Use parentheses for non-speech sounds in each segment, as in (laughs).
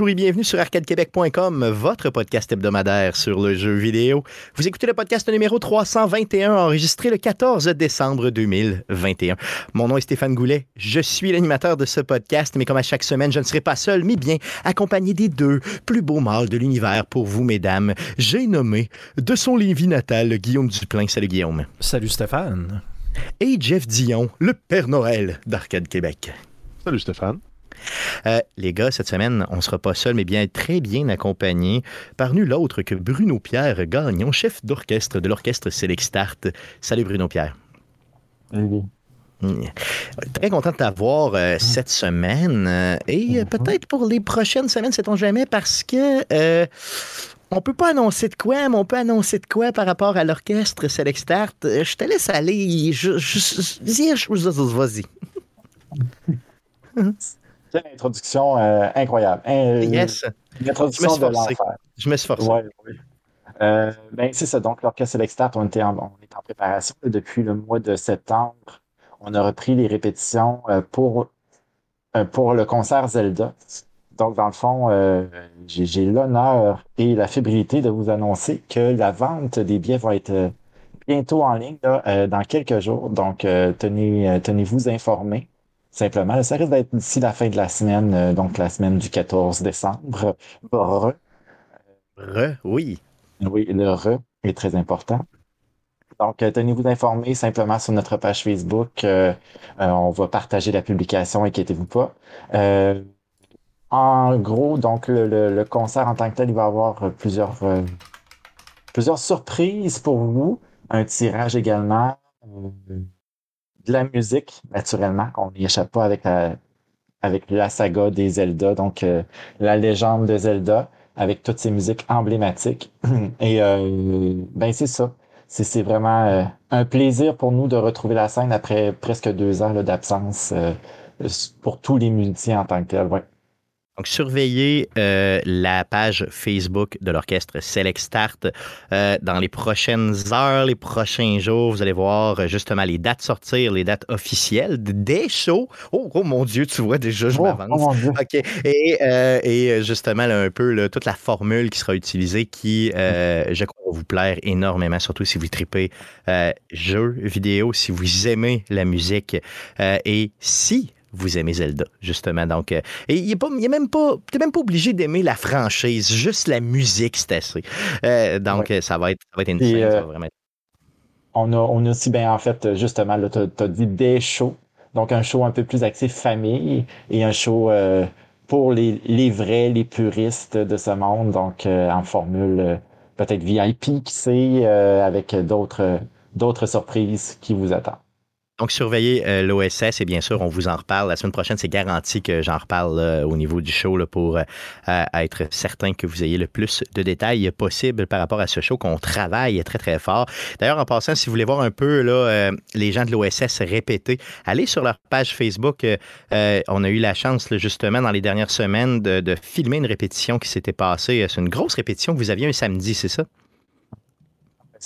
bonjour et bienvenue sur arcadequebec.com, votre podcast hebdomadaire sur le jeu vidéo. Vous écoutez le podcast numéro 321, enregistré le 14 décembre 2021. Mon nom est Stéphane Goulet, je suis l'animateur de ce podcast, mais comme à chaque semaine, je ne serai pas seul, mais bien accompagné des deux plus beaux mâles de l'univers pour vous, mesdames. J'ai nommé de son Lévis natal Guillaume Duplain. Salut Guillaume. Salut Stéphane. Et Jeff Dion, le Père Noël d'Arcade Québec. Salut Stéphane. Euh, les gars, cette semaine, on ne sera pas seul, mais bien très bien accompagné par nul autre que Bruno Pierre Gagnon, chef d'orchestre de l'orchestre Select Start. Salut Bruno Pierre. Hmm. Très content de t'avoir euh, cette semaine euh, et peut-être pour les prochaines semaines, sait-on jamais, parce que on peut pas annoncer de quoi, mais on peut annoncer de quoi par rapport à l'orchestre Select Start. Je te laisse aller. Je, je, vas-y. (laughs) Quelle introduction euh, incroyable. yes. Une introduction de l'enfer. Je me suis forcé. Ouais, ouais. Euh, ben, c'est ça. Donc, l'Orchestre Select on, était en, on est en préparation depuis le mois de septembre. On a repris les répétitions euh, pour, pour le concert Zelda. Donc, dans le fond, j'ai l'honneur et la fébrilité de vous annoncer que la vente des billets va être bientôt en ligne dans quelques jours. Donc, tenez, tenez-vous informés simplement. Ça risque d'être d'ici la fin de la semaine, euh, donc la semaine du 14 décembre. Re. Re, oui. Oui, le re est très important. Donc, euh, tenez-vous informés simplement sur notre page Facebook. Euh, on va partager la publication, inquiétez-vous pas. en gros, donc, le, concert en tant que tel, il va avoir plusieurs, plusieurs surprises pour vous. Un tirage également de la musique, naturellement. On n'y échappe pas avec la, avec la saga des Zelda, donc euh, la légende de Zelda, avec toutes ces musiques emblématiques. (clears throat) Et euh, ben c'est ça. C'est vraiment euh, un plaisir pour nous de retrouver la scène après presque deux ans d'absence pour tous les musiciens en tant que tel. Ouais. Donc, surveillez euh, la page Facebook de l'orchestre Select Start euh, dans les prochaines heures, les prochains jours. Vous allez voir euh, justement les dates sortir, les dates officielles des shows. Oh, oh mon Dieu, tu vois déjà, je oh, m'avance. Oh, OK. Et, et justement, un peu toute la formule qui sera utilisée qui, je crois, va vous plaire énormément, surtout si vous tripez jeux vidéo, si vous aimez la musique et si vous aimez Zelda, justement. Donc, euh, et il même pas, t'es même pas obligé d'aimer la franchise, juste la musique, c'est assez. Euh, donc, ça va être, ça va être une euh, vraiment... On a, on a aussi, bien, en fait, justement, là, t'as, as dit des shows. Donc, un show un peu plus axé famille et un show pour les, les, vrais, les puristes de ce monde. Donc, en formule peut-être VIP, qui sait, avec d'autres, d'autres surprises qui vous attendent. Donc, surveillez euh, l'OSS et bien sûr, on vous en reparle. La semaine prochaine, c'est garanti que j'en reparle au niveau du show pour euh, être certain que vous ayez le plus de détails possible par rapport à ce show qu'on travaille très, très fort. D'ailleurs, en passant, si vous voulez voir un peu euh, les gens de l'OSS répéter, allez sur leur page Facebook. on a eu la chance, justement, dans les dernières semaines, de filmer une répétition qui s'était passée. C'est une grosse répétition que vous aviez un samedi, c'est ça?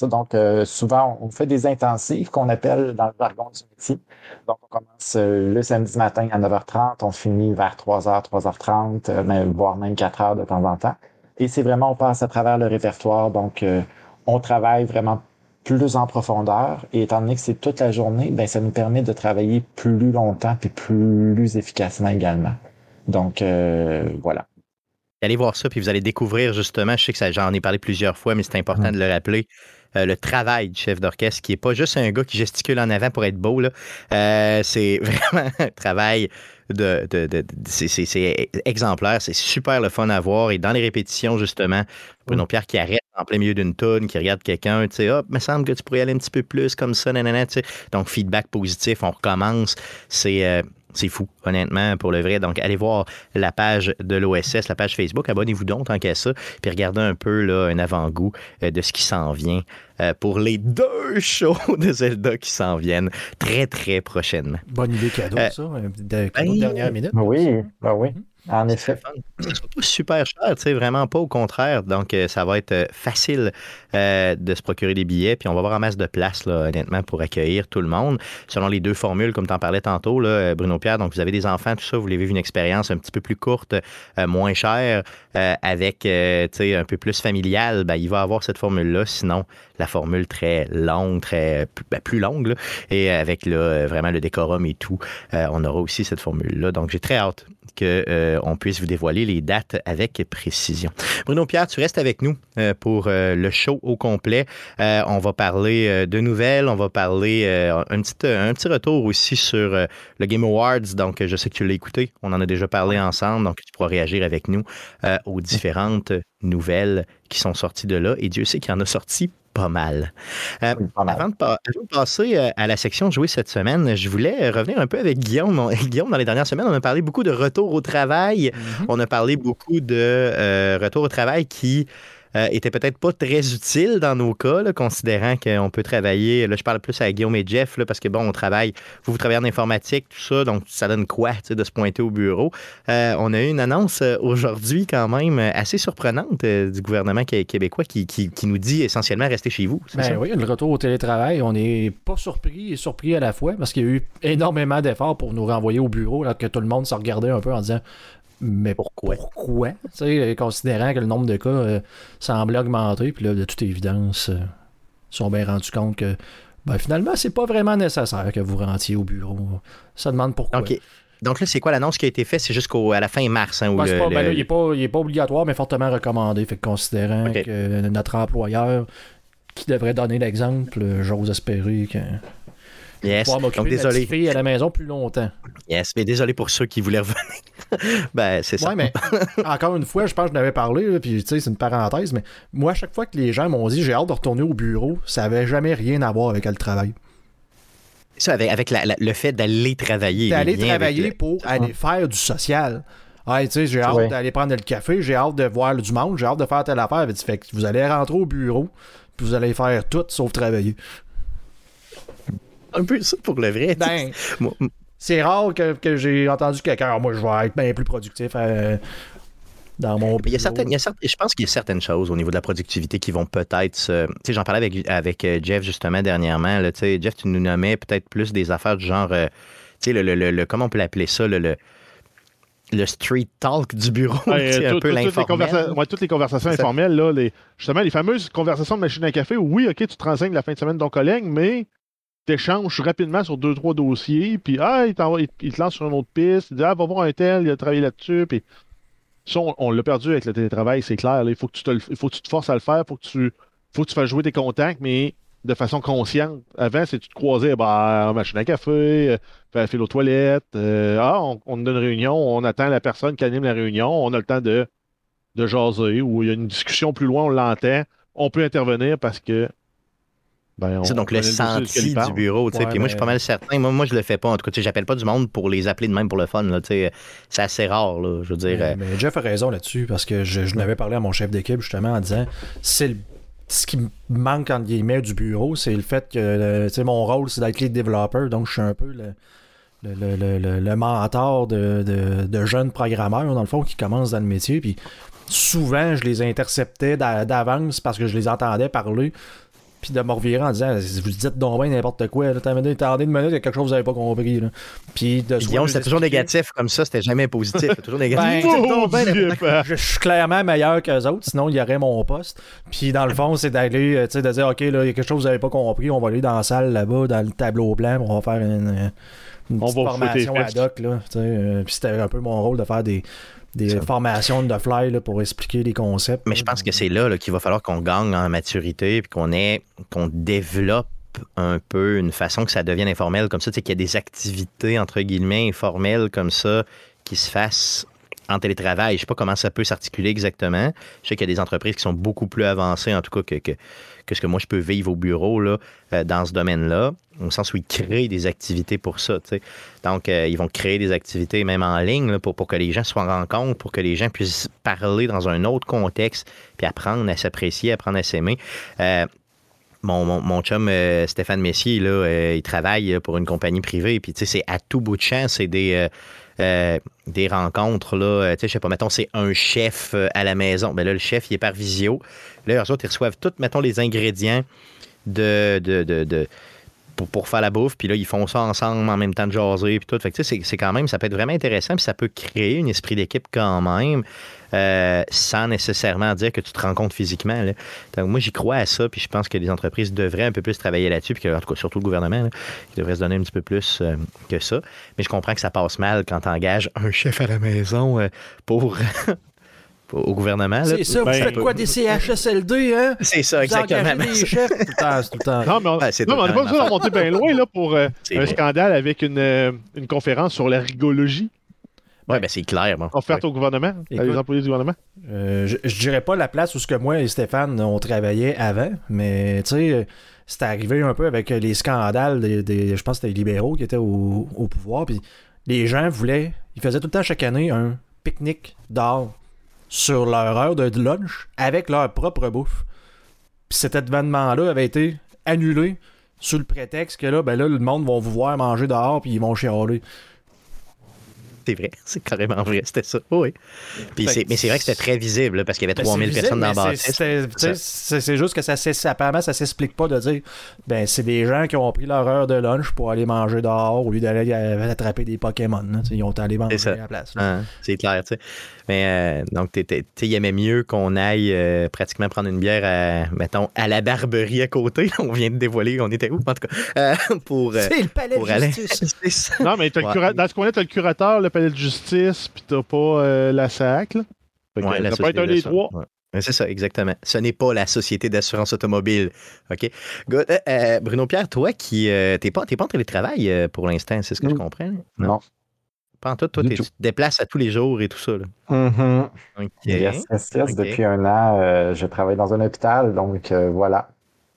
Donc, euh, souvent, on fait des intensives qu'on appelle dans le jargon du métier. Donc, on commence euh, le samedi matin à 9h30, on finit vers 3h, 3h30, euh, voire même 4h de temps en temps. Et c'est vraiment, on passe à travers le répertoire. Donc, on travaille vraiment plus en profondeur. Et étant donné que c'est toute la journée, ben, ça nous permet de travailler plus longtemps et plus efficacement également. Donc, voilà. Allez voir ça, puis vous allez découvrir justement, je sais que j'en ai parlé plusieurs fois, mais c'est important de le rappeler, euh, le travail du chef d'orchestre, qui n'est pas juste un gars qui gesticule en avant pour être beau. Euh, c'est (laughs) vraiment un travail de, c'est exemplaire, c'est super le fun à voir. Et dans les répétitions, justement, Bruno Pierre qui arrête en plein milieu d'une tonne, qui regarde quelqu'un, tu sais, hop, me semble que tu pourrais aller un petit peu plus comme ça, nanana, tu sais. Donc, feedback positif, on recommence. C'est. Euh, c'est fou, honnêtement, pour le vrai. Donc, allez voir la page de l'OSS, la page Facebook. Abonnez-vous donc tant qu'à ça. Puis regardez un peu un avant-goût euh, de ce qui s'en vient pour les deux (laughs) shows de Zelda qui s'en viennent très, très prochainement. Bonne idée cadeau, euh, ça. De, cadeau ben, dernière minute. Oui, ben oui. En effet. Pas super cher, tu sais, vraiment pas au contraire. Donc, euh, ça va être euh, facile euh, de se procurer des billets. Puis, on va avoir un masse de place, là, honnêtement, pour accueillir tout le monde. Selon les deux formules, comme tu en parlais tantôt, là, Bruno Pierre. Donc, vous avez des enfants, tout ça, vous voulez vivre une expérience un petit peu plus courte, moins chère, avec, tu sais, un peu plus familiale, ben, il va avoir cette formule-là. Sinon, la formule très longue, très ben, plus longue, et avec vraiment le décorum et tout, on aura aussi cette formule-là. Donc, j'ai très hâte qu'on puisse vous dévoiler les dates avec précision. Bruno Pierre, tu restes avec nous euh, pour euh, le show au complet. Euh, on va parler de nouvelles, on va parler un, petit, un petit retour aussi sur le Game Awards. Donc, je sais que tu l'as écouté, on en a déjà parlé ensemble, donc tu pourras réagir avec nous aux différentes nouvelles qui sont sorties de là. Et Dieu sait qu'il y en a sorti pas mal. Euh, avant, de, passer euh, à la section jouer cette semaine, je voulais revenir un peu avec Guillaume. (laughs) Guillaume, dans les dernières semaines, on a parlé beaucoup de retour au travail. Mm-hmm. On a parlé beaucoup de euh, retour au travail qui euh, était peut-être pas très utile dans nos cas, considérant qu'on peut travailler. Là, je parle plus à Guillaume et Jeff, parce que bon, on travaille, vous, vous travaillez en informatique, tout ça, donc ça donne quoi de se pointer au bureau? Euh, on a eu une annonce euh, aujourd'hui, quand même, assez surprenante du gouvernement québécois qui, nous dit essentiellement rester chez vous. Ben oui, le retour au télétravail, on n'est pas surpris et surpris à la fois parce qu'il y a eu énormément d'efforts pour nous renvoyer au bureau, là, que tout le monde se regardait un peu en disant mais pourquoi? Pourquoi? considérant que le nombre de cas euh, semblait augmenter, puis là, de toute évidence, euh, ils sont bien rendus compte que ben, finalement, c'est pas vraiment nécessaire que vous rentiez au bureau. Ça demande pourquoi. Donc là, c'est quoi l'annonce qui a été faite? C'est jusqu'à la fin mars. Hein, ben, ben il n'est pas, obligatoire, mais fortement recommandé. Fait considérant que notre employeur qui devrait donner l'exemple, j'ose espérer que Yes. Donc, désolé. fille à la maison plus longtemps. Yes, mais désolé pour ceux qui voulaient revenir. (laughs) ben, c'est ça. Ouais, mais (laughs) encore une fois, je pense que je n'avais parlé, puis tu sais, c'est une parenthèse, mais moi, à chaque fois que les gens m'ont dit j'ai hâte de retourner au bureau, ça n'avait jamais rien à voir avec le travail. Ça, avec, avec le fait d'aller travailler. D'aller travailler pour aller faire du social. Ah, tu sais, j'ai hâte d'aller prendre le café, j'ai hâte de voir du monde, j'ai hâte de faire telle affaire. Fait que vous allez rentrer au bureau, puis vous allez faire tout sauf travailler un peu ça pour le vrai. Ben, c'est rare que, j'ai entendu quelqu'un, moi je vais être bien plus productif euh, dans mon il y a certaines, Je pense qu'il y a certaines choses au niveau de la productivité qui vont peut-être se. Tu sais, j'en parlais avec, avec euh, Jeff justement dernièrement. Là, Jeff, tu nous nommais peut-être plus des affaires du genre. Euh, tu sais, le, le, le, comment on peut l'appeler ça? le, le street talk du bureau. Ouais, un peu toutes, toutes les conversations informelles, là, les, justement, les fameuses conversations de machine à café où, oui, OK, tu te renseignes la fin de semaine de ton collègue, mais t'échanges rapidement sur deux, trois dossiers, puis ah, il, il, te lance sur une autre piste, il dit Ah, va voir un tel, il a travaillé là-dessus, puis ça, on, l'a perdu avec le télétravail, c'est clair. il, faut que tu te, faut que tu te forces à le faire, il faut que tu faut que tu fasses jouer tes contacts, mais de façon consciente. Avant, c'est tu te croisais bah, machine à café, euh, fait aux toilettes, euh, ah, on, on donne une réunion, on attend la personne qui anime la réunion, on a le temps de, de jaser, ou il y a une discussion plus loin, on l'entend, on peut intervenir parce que ben, c'est donc le senti du bureau. puis moi, je suis pas mal certain. Moi, moi je le fais pas. En tout cas, j'appelle pas du monde pour les appeler de même pour le fun. C'est assez rare. Là, je veux dire. Mais, mais, Jeff a raison là-dessus parce que je, je n'avais parlé à mon chef d'équipe justement en disant c'est ce qui me manque entre guillemets du bureau, c'est le fait que mon rôle, c'est d'être lead developer. Donc, je suis un peu le. Le, le, le, mentor de, de, de, jeunes programmeurs, dans le fond, qui commencent dans le métier. Puis souvent, je les interceptais d'avance parce que je les entendais parler puis de me revirer en disant vous dites donc bien n'importe quoi là, attendez une minute il y a quelque chose que vous n'avez pas compris là. puis de c'était toujours négatif comme ça c'était jamais positif c'était toujours (laughs) négatif. Ben, je suis clairement meilleur qu'eux autres sinon il y aurait mon poste. Puis dans le fond c'est d'aller euh, tu sais de dire ok là il y a quelque chose que vous n'avez pas compris on va aller dans la salle là-bas dans le tableau blanc on va faire une, une petite formation ad hoc là euh, puis c'était un peu mon rôle de faire des des formations de fly pour expliquer les concepts. Mais je pense que c'est là, qu'il va falloir qu'on gagne en maturité puis qu'on développe un peu une façon que ça devienne informel comme ça, tu sais, qu'il y a des activités entre guillemets informelles comme ça qui se fassent en télétravail. Je ne sais pas comment ça peut s'articuler exactement. Je sais qu'il y a des entreprises qui sont beaucoup plus avancées, en tout cas, que, que, ce que moi je peux vivre au bureau là, euh, dans ce domaine-là, au sens où ils créent des activités pour ça. Donc, euh, ils vont créer des activités même en ligne pour, pour que les gens soient rencontrent, pour que les gens puissent parler dans un autre contexte, puis apprendre à s'apprécier, apprendre à s'aimer. Euh, mon, mon, chum Stéphane Messier, là, il travaille pour une compagnie privée, puis c'est à tout bout de champ, c'est des des rencontres, là, tu sais, je sais pas, mettons, c'est un chef à la maison. Ben là, le chef, il est par visio. Là, eux autres, ils reçoivent tous, mettons, les ingrédients de, de pour, faire la bouffe. Puis là, ils font ça ensemble en même temps de jaser. Puis tout. Fait que, c'est, c'est quand même, ça peut être vraiment intéressant. Puis ça peut créer un esprit d'équipe quand même, euh, sans nécessairement dire que tu te rencontres physiquement. Donc, moi, j'y crois à ça. Puis je pense que les entreprises devraient un peu plus travailler là-dessus. Puis en tout cas, surtout le gouvernement, qui devrait se donner un petit peu plus euh, que ça. Mais je comprends que ça passe mal quand tu engages un chef à la maison euh, pour (laughs) au gouvernement. C'est ça, vous ben, faites quoi des CHSLD, hein? C'est ça, exactement. des chefs? Tout le temps, tout le temps. Non, mais on n'est pas besoin de remonter bien loin là, pour euh, (laughs) un scandale avec une, euh, une, conférence sur la rigologie. Oui, ben c'est clair. Bon. Offerte au gouvernement, à les employés du gouvernement. Euh, je, ne dirais pas la place où ce que moi et Stéphane on travaillait avant, mais tu sais, c'était arrivé un peu avec les scandales des, je pense que c'était les libéraux qui étaient au, au pouvoir, puis les gens voulaient, ils faisaient tout le temps chaque année un pique-nique d'or sur leur heure de lunch avec leur propre bouffe. Puis cet événement-là avait été annulé sous le prétexte que là, ben là, le monde va vous voir manger dehors puis ils vont chialer. C'est vrai, (laughs) c'est carrément vrai, c'était ça. Oui. Puis mais c'est vrai que c'était très visible parce qu'il y avait 3000 ben, personnes dans le bâtisse. C'est juste que ça, apparemment, ça s'explique pas de dire ben c'est des gens qui ont pris leur heure de lunch pour aller manger dehors au lieu d'aller attraper des Pokémon. Ils ont allé manger à la place. Ah, c'est clair, tu sais. Mais euh, donc, il aimait mieux qu'on aille euh, pratiquement prendre une bière, à, mettons, à la barberie à côté. (laughs) on vient de dévoiler, on était où, en tout cas, euh, pour, C'est le palais de justice. (laughs) non, mais dans ce coin-là, tu as le curateur, le palais de justice, puis t'as pas la SAC. Là. Ouais, ça peut être un des trois. C'est ça, exactement. Ce n'est pas la société d'assurance automobile. OK? Bruno Pierre, toi qui. t'es pas, pas en télétravail pour l'instant, c'est ce que je comprends? non. Pas toi, toi tu te déplaces à tous les jours et tout ça. Là? Mm-hmm. Yes, yes, Depuis un an, euh, je travaille dans un hôpital, donc euh, voilà.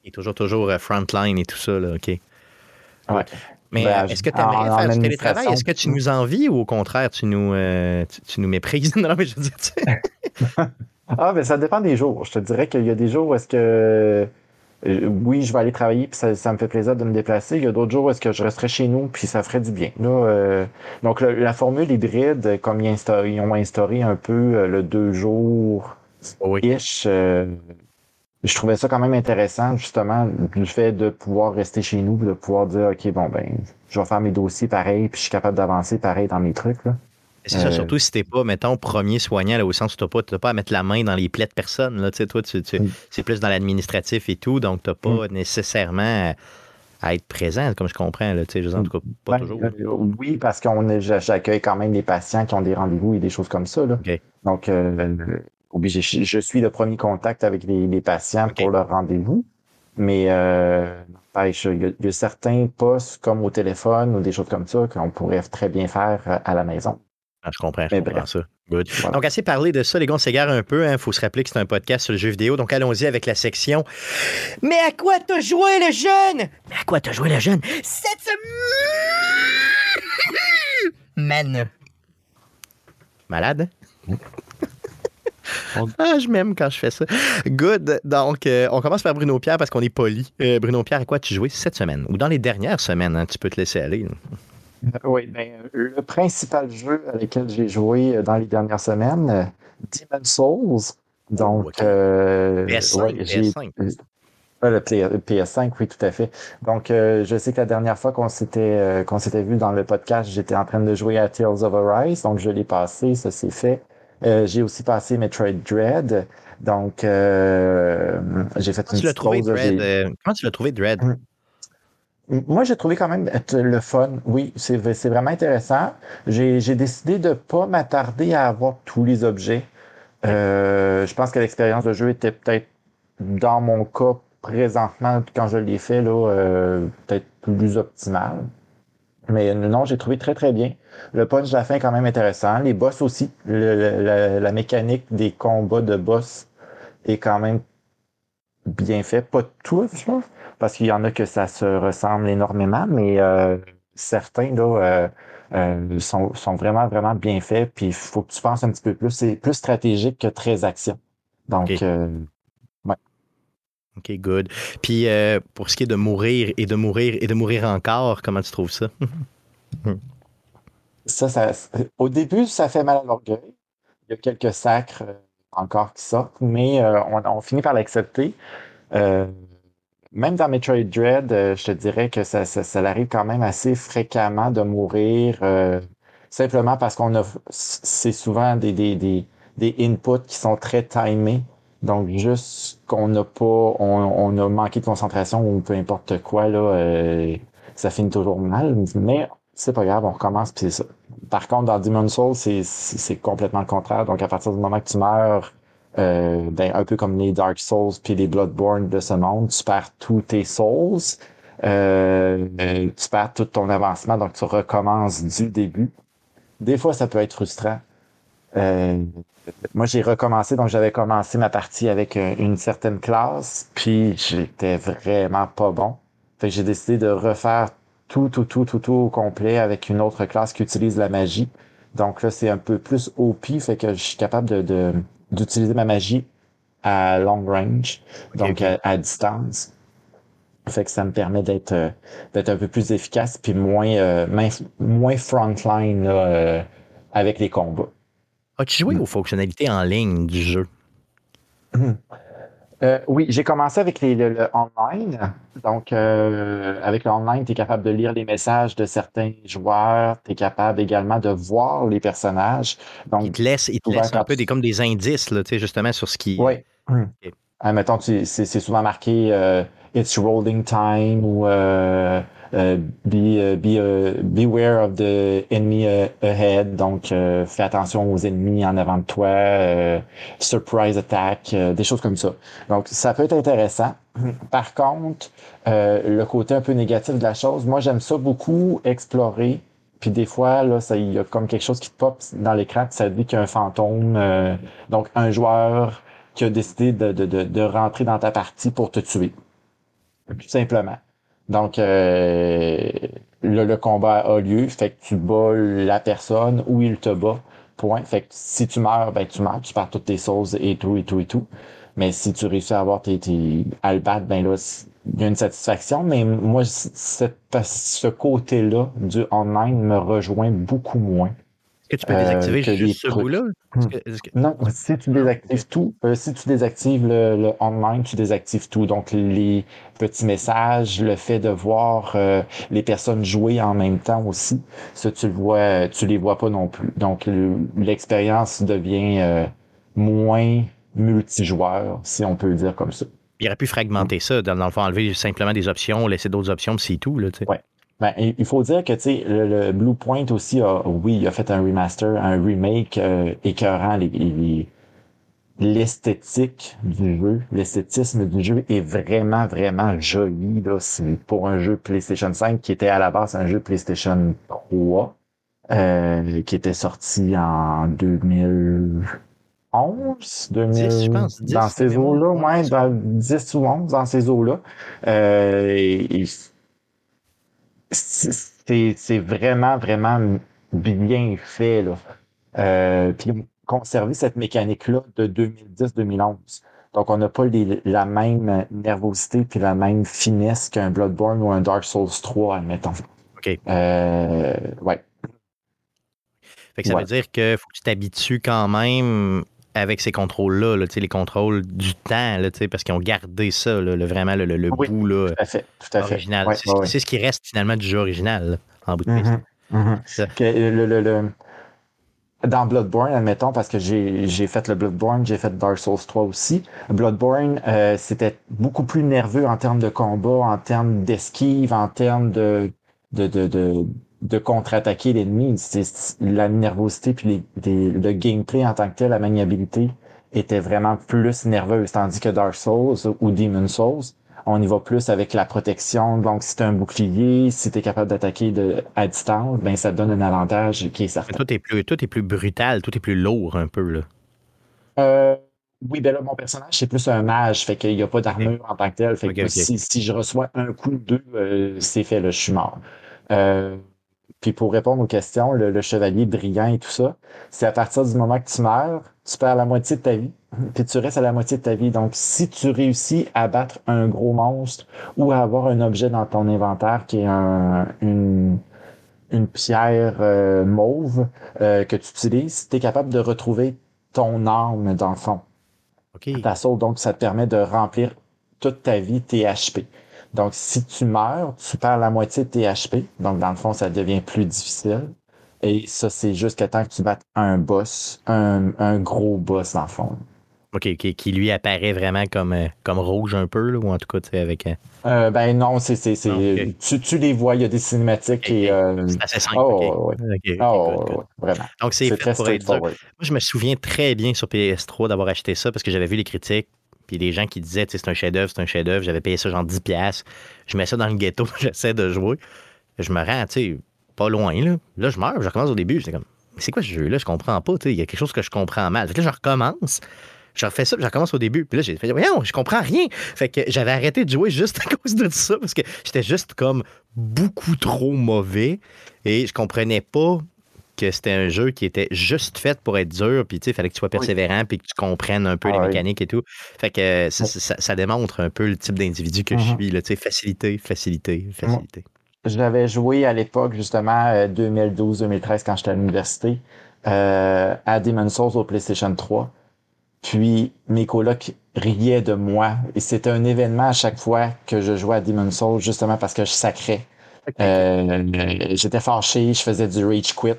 Et toujours, toujours euh, frontline et tout ça, là, OK. Ouais. Mais ben, est-ce que tu aimerais faire du télétravail? Est-ce que tu nous envies ou au contraire, tu nous, tu, nous méprises? (laughs) non, mais je veux dire, (laughs) ah, ben ça dépend des jours. Je te dirais qu'il y a des jours où est-ce que euh, oui, je vais aller travailler, puis ça, me fait plaisir de me déplacer. Il y a d'autres jours où est-ce que je resterai chez nous, puis ça ferait du bien. Là, euh, donc, la formule hybride, comme ils, ont instauré un peu euh, le deux jours ish, je trouvais ça quand même intéressant, justement, le fait de pouvoir rester chez nous, de pouvoir dire, OK, bon, ben, je vais faire mes dossiers pareil, puis je suis capable d'avancer pareil dans mes trucs. Là. C'est ça, euh, surtout si t'es pas, mettons, premier soignant, là, au sens où t'as pas, pas à mettre la main dans les plaies de personne. Là, toi, tu, c'est plus dans l'administratif et tout, donc t'as pas mm. nécessairement à, être présent, comme je comprends. Là, je en tout cas, pas ben, toujours. Euh, oui, parce qu'on j'accueille quand même des patients qui ont des rendez-vous et des choses comme ça. Là. Donc, euh, obligé, je suis le premier contact avec les, patients pour leur rendez-vous. Mais euh, il, y a, certains postes comme au téléphone ou des choses comme ça qu'on pourrait très bien faire à la maison. Ah, je comprends, je comprends ça. Good. Donc, assez parlé de ça, les gars, on s'égare un peu. Il hein. faut se rappeler que c'est un podcast sur le jeu vidéo. Donc, allons-y avec la section. Mais à quoi t'as joué le jeune? Mais à quoi t'as joué le jeune? Cette semaine. Malade? ah, je m'aime quand je fais ça. Good. Donc, euh, on commence par Bruno Pierre parce qu'on est poli. Euh, Bruno Pierre, à quoi tu joué cette semaine? Ou dans les dernières semaines, hein? tu peux te laisser aller. Oui, ben, le principal jeu à lequel j'ai joué dans les dernières semaines, Demon's Souls. Donc, PS5, PS5. le PS5, oui, tout à fait. Donc, euh, je sais que la dernière fois qu'on s'était euh, qu'on s'était vu dans le podcast, j'étais en train de jouer à Tales of Arise, donc je l'ai passé, ça s'est fait. Euh, j'ai aussi passé Metroid Dread, donc j'ai fait une pause. Comment tu l'as trouvé Dread? Moi, j'ai trouvé quand même (laughs) le fun. Oui, c'est vraiment intéressant. J'ai décidé de pas m'attarder à avoir tous les objets. Euh, je pense que l'expérience de jeu était peut-être, dans mon cas, présentement, quand je l'ai fait, là, euh, peut-être plus optimal. Mais non, j'ai trouvé très, très bien. Le punch de la fin est quand même intéressant. Les boss aussi. la, mécanique des combats de boss est quand même bien fait. Pas tout, je pense parce qu'il y en a que ça se ressemble énormément, mais euh, certains là, euh, euh, sont, sont, vraiment, vraiment bien faits. Puis il faut que tu penses un petit peu plus. C'est plus stratégique que très action. Donc, ouais. OK, good. Puis pour ce qui est de mourir et de mourir et de mourir encore, comment tu trouves ça? (laughs) ça, ça, au début, ça fait mal à l'orgueil. Il y a quelques sacres euh, encore qui sortent, mais euh, on, finit par l'accepter. Même dans Metroid Dread, je te dirais que ça, ça, arrive quand même assez fréquemment de mourir simplement parce qu'on a c'est souvent des, des, des, des, inputs qui sont très timés. Donc juste qu'on n'a pas on, on, a manqué de concentration ou peu importe quoi, là, ça finit toujours mal. Mais c'est pas grave, on recommence, puis c'est ça. Par contre, dans Demon's Souls, c'est complètement le contraire. Donc, à partir du moment que tu meurs, euh, ben, un peu comme les Dark Souls puis les Bloodborne de ce monde, tu perds tous tes souls, euh, tu perds tout ton avancement, donc tu recommences du début. Des fois, ça peut être frustrant. Euh, moi, j'ai recommencé, donc j'avais commencé ma partie avec une certaine classe, puis j'étais vraiment pas bon. Fait que j'ai décidé de refaire tout, tout, tout, tout, tout au complet avec une autre classe qui utilise la magie. Donc là, c'est un peu plus OP, fait que je suis capable de, d'utiliser ma magie à long range, donc À, distance. Fait que ça me permet d'être euh, d'être un peu plus efficace puis moins euh, moins frontline euh, avec les combats. As-tu joué aux fonctionnalités en ligne du jeu? Euh, oui, j'ai commencé avec les, le, online. Donc, euh, avec le online, tu es capable de lire les messages de certains joueurs. Tu es capable également de voir les personnages. Donc, il te laisse, il te laisse un peu des, comme des indices, là, justement, sur ce qui. Oui. Hum. mettons, c'est souvent marqué euh, It's rolling time ou be, euh, be euh, beware of the enemy ahead. Donc, fais attention aux ennemis en avant de toi. surprise attack, des choses comme ça. Donc, ça peut être intéressant. (clears throat) Par contre, le côté un peu négatif de la chose, moi, j'aime ça beaucoup explorer. Puis des fois, là, il y a comme quelque chose qui pop dans l'écran, ça dit qu'il y a un fantôme. donc, un joueur qui a décidé de, de, de, de rentrer dans ta partie pour te tuer. Tout simplement. Donc, euh, le, combat a lieu, fait que tu bats la personne ou il te bat, point. Fait que si tu meurs, ben tu meurs, tu perds toutes tes sauces et tout, et tout, et tout. Mais si tu réussis à avoir tes, tes à ben là, il y a une satisfaction. Mais moi, ce côté-là du online me rejoint beaucoup moins. Est-ce que tu peux désactiver euh, juste ce bout-là? Hmm. Non, si tu désactives tout, euh, si tu désactives le, online, tu désactives tout. Donc, les petits messages, le fait de voir euh, les personnes jouer en même temps aussi, ça, tu le vois, tu les vois pas non plus. Donc, l'expérience devient moins multijoueur, si on peut le dire comme ça. Il aurait pu fragmenter ça, dans, le fond, enlever simplement des options, laisser d'autres options, c'est tout. Là, ouais. Ben, il faut dire que tu le, le Blue Point aussi a, oui, il a fait un remaster, un remake euh, écœurant. l'esthétique du jeu, l'esthétisme du jeu est vraiment, vraiment joli. Là. C'est pour un jeu PlayStation 5 qui était à la base un jeu PlayStation 3, euh, qui était sorti en 2011, 2000, je pense, dans ces eaux-là, ouais, dans 10 ou 11, dans ces eaux-là. Euh, et, c'est vraiment, vraiment bien fait. Là. Euh, puis conserver cette mécanique-là de 2010-2011. Donc, on n'a pas la même nervosité puis la même finesse qu'un Bloodborne ou un Dark Souls 3, admettons. OK. Euh, ouais. Fait que ça veut dire qu'il faut que tu t'habitues quand même avec ces contrôles-là, les contrôles du temps, là, parce qu'ils ont gardé ça, le, vraiment le, le, bout là, original. c'est ce qui reste finalement du jeu original, en bout de piste. Mm-hmm. dans Bloodborne, admettons, parce que j'ai fait le Bloodborne, j'ai fait Dark Souls 3 aussi. Bloodborne, euh, c'était beaucoup plus nerveux en termes de combat, en termes d'esquive, en termes de, de, de, de de contre-attaquer l'ennemi. La nervosité puis les, le gameplay en tant que tel, la maniabilité était vraiment plus nerveuse. Tandis que Dark Souls ou Demon Souls, on y va plus avec la protection. Donc, si tu un bouclier, si tu es capable d'attaquer à distance, ben ça donne un avantage qui est certain. tout est plus, tout est plus brutal, tout est plus lourd un peu. Là. Euh, oui, ben là, mon personnage, c'est plus un mage, fait qu'il n'y a pas d'armure en tant que tel. Fait que Si, si, je reçois un coup ou deux, euh, c'est fait, là, je suis mort. Euh, puis pour répondre aux questions, le, chevalier brillant et tout ça, c'est à partir du moment que tu meurs, tu perds la moitié de ta vie, (laughs) puis tu restes à la moitié de ta vie. Donc, si tu réussis à battre un gros monstre ou à avoir un objet dans ton inventaire qui est un, une, une pierre euh, mauve euh, que tu utilises, tu es capable de retrouver ton âme dans le fond. OK. Ta soul, donc ça te permet de remplir toute ta vie tes HP. Donc, si tu meurs, tu perds la moitié de tes HP. Donc, dans le fond, ça devient plus difficile. Et ça, c'est jusqu'à temps que tu battes un boss, un, un gros boss, dans le fond. OK, qui, qui lui apparaît vraiment comme, euh, comme rouge un peu, là, ou en tout cas, tu sais, avec. euh, Euh, ben non, c'est, c'est, c'est, Ah, tu, tu les vois, il y a des cinématiques et... euh, C'est assez simple. oh, OK. ouais. Oh, good, vraiment. Donc, c'est fait très pour être dur. Moi, je me souviens très bien sur PS3 d'avoir acheté ça parce que j'avais vu les critiques. Puis des gens qui disaient, c'est un chef-d'œuvre, c'est un chef-d'œuvre. J'avais payé ça genre 10$. Je mets ça dans le ghetto, (laughs) j'essaie de jouer. Je me rends, tu pas loin, là. Là, je meurs, je recommence au début. J'étais comme, mais c'est quoi ce jeu-là? Je comprends pas, tu. Il y a quelque chose que je comprends mal. Fait que là, je recommence. Je refais ça, je recommence au début. Puis là, j'ai fait, voyons, je comprends rien. Fait que j'avais arrêté de jouer juste (laughs) à cause de ça parce que j'étais juste comme beaucoup trop mauvais et je comprenais pas que c'était un jeu qui était juste fait pour être dur, puis il fallait que tu sois persévérant, puis que tu comprennes un peu Ah les oui. mécaniques et tout. Fait que euh, ça, ça- ça démontre un peu le type d'individu que je Mhm. suis, là, tu sais, facilité, facilité, facilité. J'avais joué à l'époque, justement, euh, 2012-2013, quand j'étais à l'université, euh, à Demon's Souls au PlayStation 3. Puis mes colocs riaient de moi. Et c'était un événement à chaque fois que je jouais à Demon's Souls, justement parce que je sacrais. Euh, J'étais fâché, je faisais du rage quit.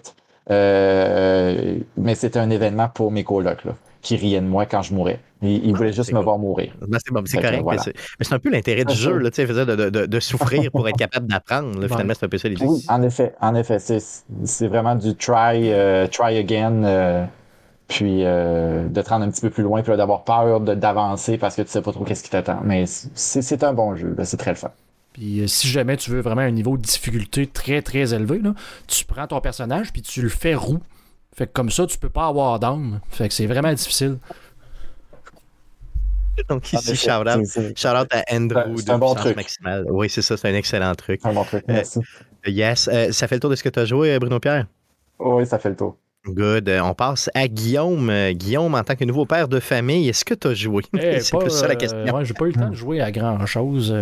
Euh, mais c'était un événement pour mes colocs, là, qui riaient de moi quand je mourais. Ils, voulaient juste me cool. voir mourir. Ben, c'est bon, c'est correct, voilà. mais c'est- un peu l'intérêt du jeu, là, tu sais, de, de, de- souffrir pour être capable d'apprendre. là. Finalement, c'est un peu ça l'idée. Oui, en effet, en effet, c'est c'est vraiment du try, euh, try again, euh, puis euh, de te rendre un petit peu plus loin, puis d'avoir peur de- d'avancer parce que tu sais pas trop qu'est-ce qui t'attend. Mais c'est c'est un bon jeu, là, c'est très le fun. Puis euh, si jamais tu veux vraiment un niveau de difficulté très très élevé, là, tu prends ton personnage puis tu le fais roux. Fait que comme ça, tu peux pas avoir d'âme. Fait que c'est vraiment difficile. Donc En ici, shout-out. c'est- c'est Shout out à Andrew C'est de un bon truc. Maximale. Oui, c'est ça, c'est un excellent truc. un bon truc, Euh, merci. Yes. Euh, ça fait le tour de ce que tu as joué, Bruno Pierre? Oui, ça fait le tour. Good. Euh, on passe à Guillaume. Euh, Guillaume, en tant que nouveau père de famille, est-ce que tu as joué? Eh, (laughs) c'est plus ça la euh, question. ouais, j'ai pas eu le temps de jouer à grand chose.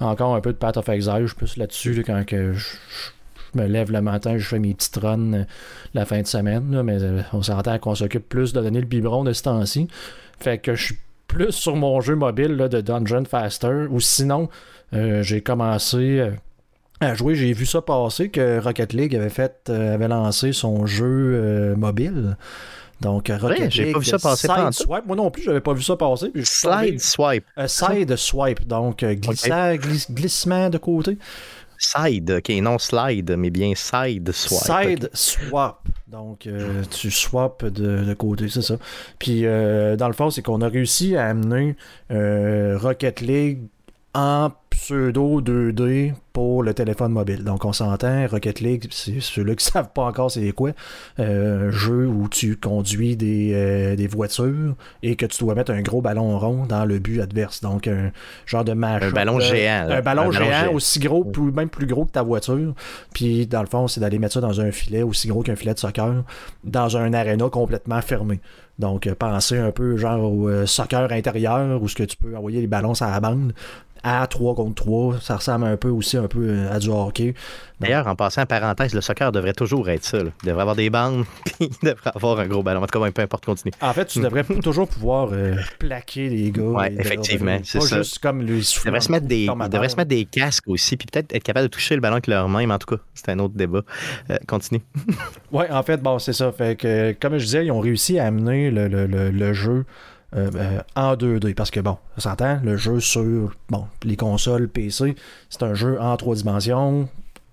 encore un peu de Path of Exile, je suis plus là-dessus là, quand que je, je me lève le matin, je fais mes petites runs euh, la fin de semaine. là, mais euh, on s'entend qu'on s'occupe plus de donner le biberon de ce temps-ci. Fait que je suis plus sur mon jeu mobile là, de Dungeon Faster. Ou sinon, euh, j'ai commencé. À jouer, j'ai vu ça passer que Rocket League avait fait euh, avait lancé son jeu euh, mobile. Donc euh, Rocket j'ai League pas vu ça passer Side. Swipe. Moi non plus, j'avais pas vu ça passer. puis Slide swipe. euh, side swipe, donc glissement de côté. Side, ok, non slide, mais bien side swipe. Side swap. Donc, tu swaps de, de côté, c'est ça. Puis, dans le fond, c'est qu'on a réussi à amener Rocket League en pseudo 2D pour le téléphone mobile. Donc, on s'entend, Rocket League, c'est ceux-là qui (laughs) savent pas encore c'est quoi, euh, un jeu où tu conduis des, euh, des voitures et que tu dois mettre un gros ballon rond dans le but adverse. Donc, un genre de match. Un ballon géant. là. Un ballon, Un géant, aussi gros, plus- même plus gros que ta voiture. Puis, dans le fond, c'est d'aller mettre ça dans un filet aussi gros qu'un filet de soccer, dans un aréna complètement fermé. Donc, euh, pensez un peu genre au euh, soccer intérieur où ce que tu peux envoyer les ballons sur la bande à 3 contre 3. Ça ressemble un peu aussi un peu euh, à du hockey. D'ailleurs, en passant en parenthèse, le soccer devrait toujours être ça. là. Il devrait avoir des bandes, (laughs) puis il devrait avoir un gros ballon. En tout cas, peu importe, continue. En fait, tu devrais (laughs) toujours pouvoir euh, plaquer les gars. De- effectivement, de- c'est pas ça. juste comme les Ils soufflants devraient, se mettre des, ils devraient se mettre des casques aussi, puis peut-être être capable de toucher le ballon avec leurs mains, mais en tout cas, c'est un autre débat. Euh, continue. Ouais, en fait, bon, c'est ça. Fait que, comme je disais, ils ont réussi à amener le, le- le- le jeu euh, euh, en 2D. Parce que, bon, on s'entend, le jeu sur bon, les consoles PC, c'est un jeu en trois dimensions,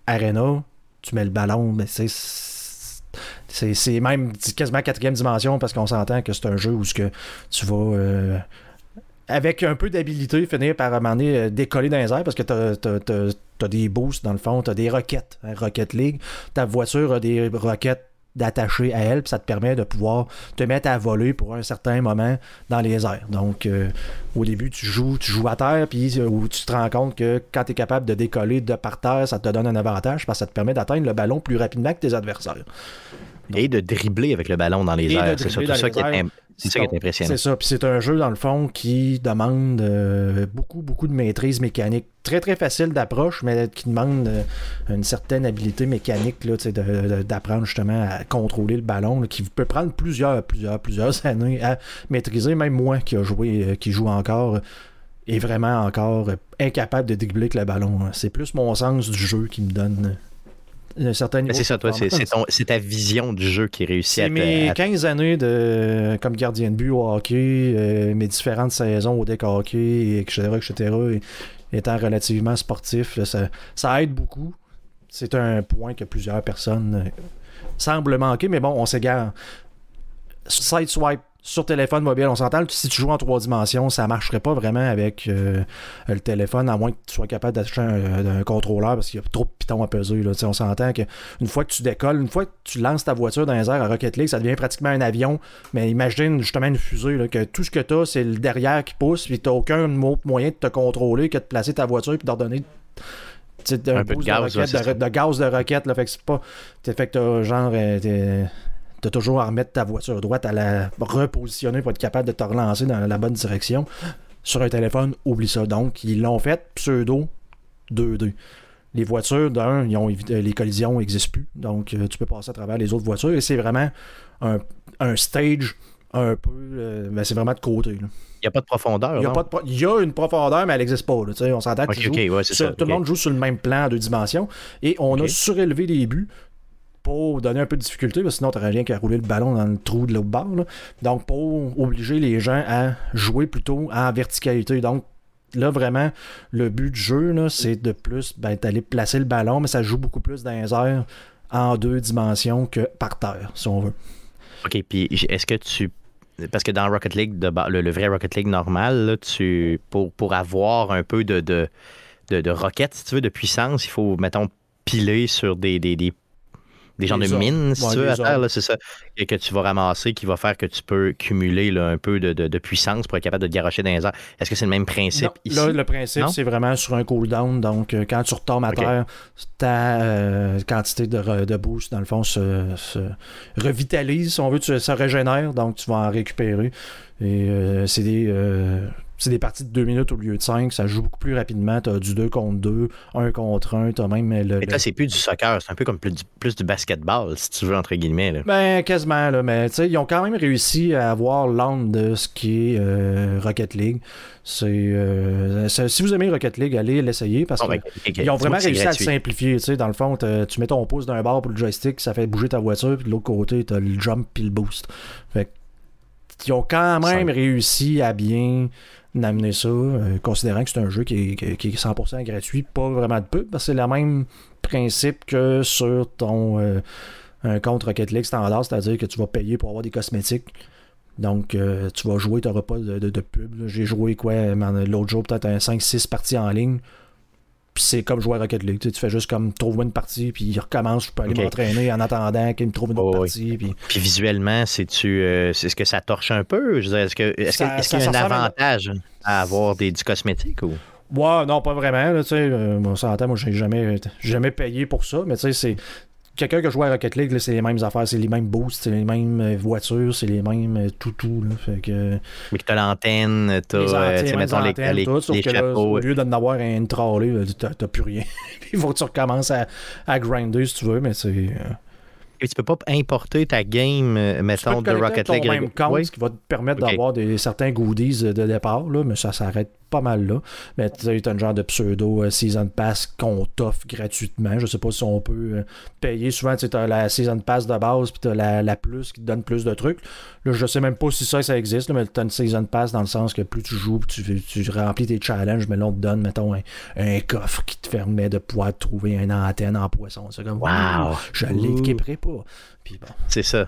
Arena, tu mets le ballon, mais c'est. C'est même quasiment quatrième dimension parce qu'on s'entend que c'est un jeu où ce que tu vas. euh, avec un peu d'habilité, finir par euh, décoller dans les airs parce que t'as as, des boosts dans le fond, t'as des roquettes, hein, Rocket League. Ta voiture a des roquettes d'attacher à elle, puis ça te permet de pouvoir te mettre à voler pour un certain moment dans les airs. Donc, euh, au début, tu joues, tu joues à terre, puis où tu te rends compte que quand tu es capable de décoller de par terre, ça te donne un avantage parce que ça te permet d'atteindre le ballon plus rapidement que tes adversaires. Et de dribbler avec le ballon dans les airs. C'est surtout ça qui est, c'est ça qui est impressionnant. C'est ça. Puis c'est un jeu, dans le fond, qui demande euh, beaucoup, beaucoup de maîtrise mécanique. Très, très facile d'approche, mais qui demande euh, une certaine habileté mécanique d'apprendre justement à contrôler le ballon, qui peut prendre plusieurs, plusieurs, plusieurs (laughs) années à maîtriser. Même moi qui a joué, euh, qui joue encore, est vraiment encore incapable de dribbler avec le ballon. C'est plus mon sens du jeu qui me donne c'est ça, toi, c'est ta vision du jeu qui réussit à. Mes 15 années de, comme gardien de but au hockey, euh, mes différentes saisons au deck hockey, etc., etc., étant relativement sportif, ça, aide beaucoup. C'est un point que plusieurs personnes euh, semblent manquer, mais bon, on s'égare. Sideswipe sur téléphone mobile, on s'entend si tu joues en trois dimensions, ça marcherait pas vraiment avec euh, le téléphone, à moins que tu sois capable d'acheter un, contrôleur parce qu'il y a trop de pitons à peser. Là. On s'entend qu'une fois que tu décolles, une fois que tu lances ta voiture dans les airs à Rocket League, ça devient pratiquement un avion. Mais imagine justement une fusée, là, que tout ce que tu as, c'est le derrière qui pousse, puis tu aucun moyen de te contrôler que de placer ta voiture et d'ordonner un, peu de gaz, de, roquette, de, gaz de roquette. Là, fait que c'est pas. Fait que genre. Tu toujours à remettre ta voiture droite, à la repositionner pour être capable de te relancer dans la bonne direction. Sur un téléphone, oublie ça. Donc, ils l'ont fait pseudo 2D. Les voitures, d'un, les collisions n'existent plus. Donc, euh, tu peux passer à travers les autres voitures. Et c'est vraiment un, stage un peu. Euh, ben, c'est vraiment de côté. Il n'y a pas de profondeur. Il y, a pas il y a une profondeur, mais elle n'existe pas. on s'entend que tout le monde joue sur le même plan à deux dimensions. Et on a surélevé les buts pour donner un peu de difficulté, parce que sinon, tu rien qu'à rouler le ballon dans le trou de l'autre bord. Donc, pour obliger les gens à jouer plutôt en verticalité. Donc, là, vraiment, le but du jeu, c'est de plus ben, d'aller placer le ballon, mais ça joue beaucoup plus dans les airs en deux dimensions que par terre, si on veut. OK, puis est-ce que tu parce que dans Rocket League, le, vrai Rocket League normal, tu, pour, pour avoir un peu de, de, de, si tu veux, de puissance, il faut, mettons, piler sur des, des, des des genres de mines, si tu veux, à terre, c'est ça, et que tu vas ramasser qui va faire que tu peux cumuler un peu de, puissance pour être capable de te garocher dans les airs. Est-ce que c'est le même principe ici? Là, le principe, c'est vraiment sur un cooldown. Donc, euh, quand tu retombes à terre, ta euh, quantité de, boost, dans le fond, se, revitalise, si on veut, ça régénère, donc tu vas en récupérer. Et euh, c'est des c'est des parties de 2 minutes au lieu de 5. Ça joue beaucoup plus rapidement. Tu as du 2 contre 2, 1 contre 1. Tu as même le. Et là, c'est plus du soccer. C'est un peu comme plus du, plus du basketball, si tu veux, entre guillemets. Là. Ben, quasiment. Là, mais ils ont quand même réussi à avoir l'âme de ce qui est euh, Rocket League. Euh, c'est, si vous aimez Rocket League, allez l'essayer parce qu'ils ben, ont vraiment réussi à le simplifier. Dans le fond, tu mets ton pouce d'un bord pour le joystick, ça fait bouger ta voiture, puis de l'autre côté, tu as le jump puis le boost. Fait ils ont quand même réussi à bien d'amener ça, euh, considérant que c'est un jeu qui est, qui est, 100% gratuit, pas vraiment de pub, parce que c'est le même principe que sur ton euh, compte Rocket League standard, c'est-à-dire que tu vas payer pour avoir des cosmétiques. Donc, euh, tu vas jouer, tu n'auras pas de, pub. J'ai joué quoi l'autre jour, peut-être un 5-6 parties en ligne c'est comme jouer à Rocket League. Tu, fais juste comme trouve une partie, puis il recommence, je peux aller m'entraîner en attendant qu'il me trouve une autre partie. Puis... visuellement, c'est-tu euh, c'est ce que ça torche un peu? est-ce que est-ce qu'il y a un avantage à avoir des, du cosmétique ou? Ouais, non, pas vraiment. Là, euh, moi, j'ai jamais, jamais payé pour ça, mais tu sais, c'est quelqu'un qui joue à Rocket League, c'est les mêmes affaires, c'est les mêmes boosts, c'est les mêmes euh, voitures, c'est les mêmes euh, tout tout. fait que... Mais que t'as l'antenne, t'as euh, les, mettons, les, les, tout, sauf que là, au lieu d'en avoir un trolley, t'as plus rien. (laughs) Il faut que tu recommences à, à grinder si tu veux, mais c'est. Et tu peux pas importer ta game, mettons, de Rocket League. Tu même compte, ce qui va te permettre d'avoir certains goodies de départ, là, mais ça s'arrête pas mal là. Mais tu as un genre de pseudo euh, Season Pass qu'on t'offre gratuitement. Je sais pas si on peut euh, payer. Souvent, tu as la Season Pass de base, puis tu as la, plus qui te donne plus de trucs. Là, je sais même pas si ça, ça existe, mais tu as une Season Pass dans le sens que plus tu joues, tu, tu remplis tes challenges, mais là, on te donne, mettons, un, coffre qui te permet de pouvoir trouver une antenne en poisson. C'est comme, wow, je l'équiperai pas. C'est ça.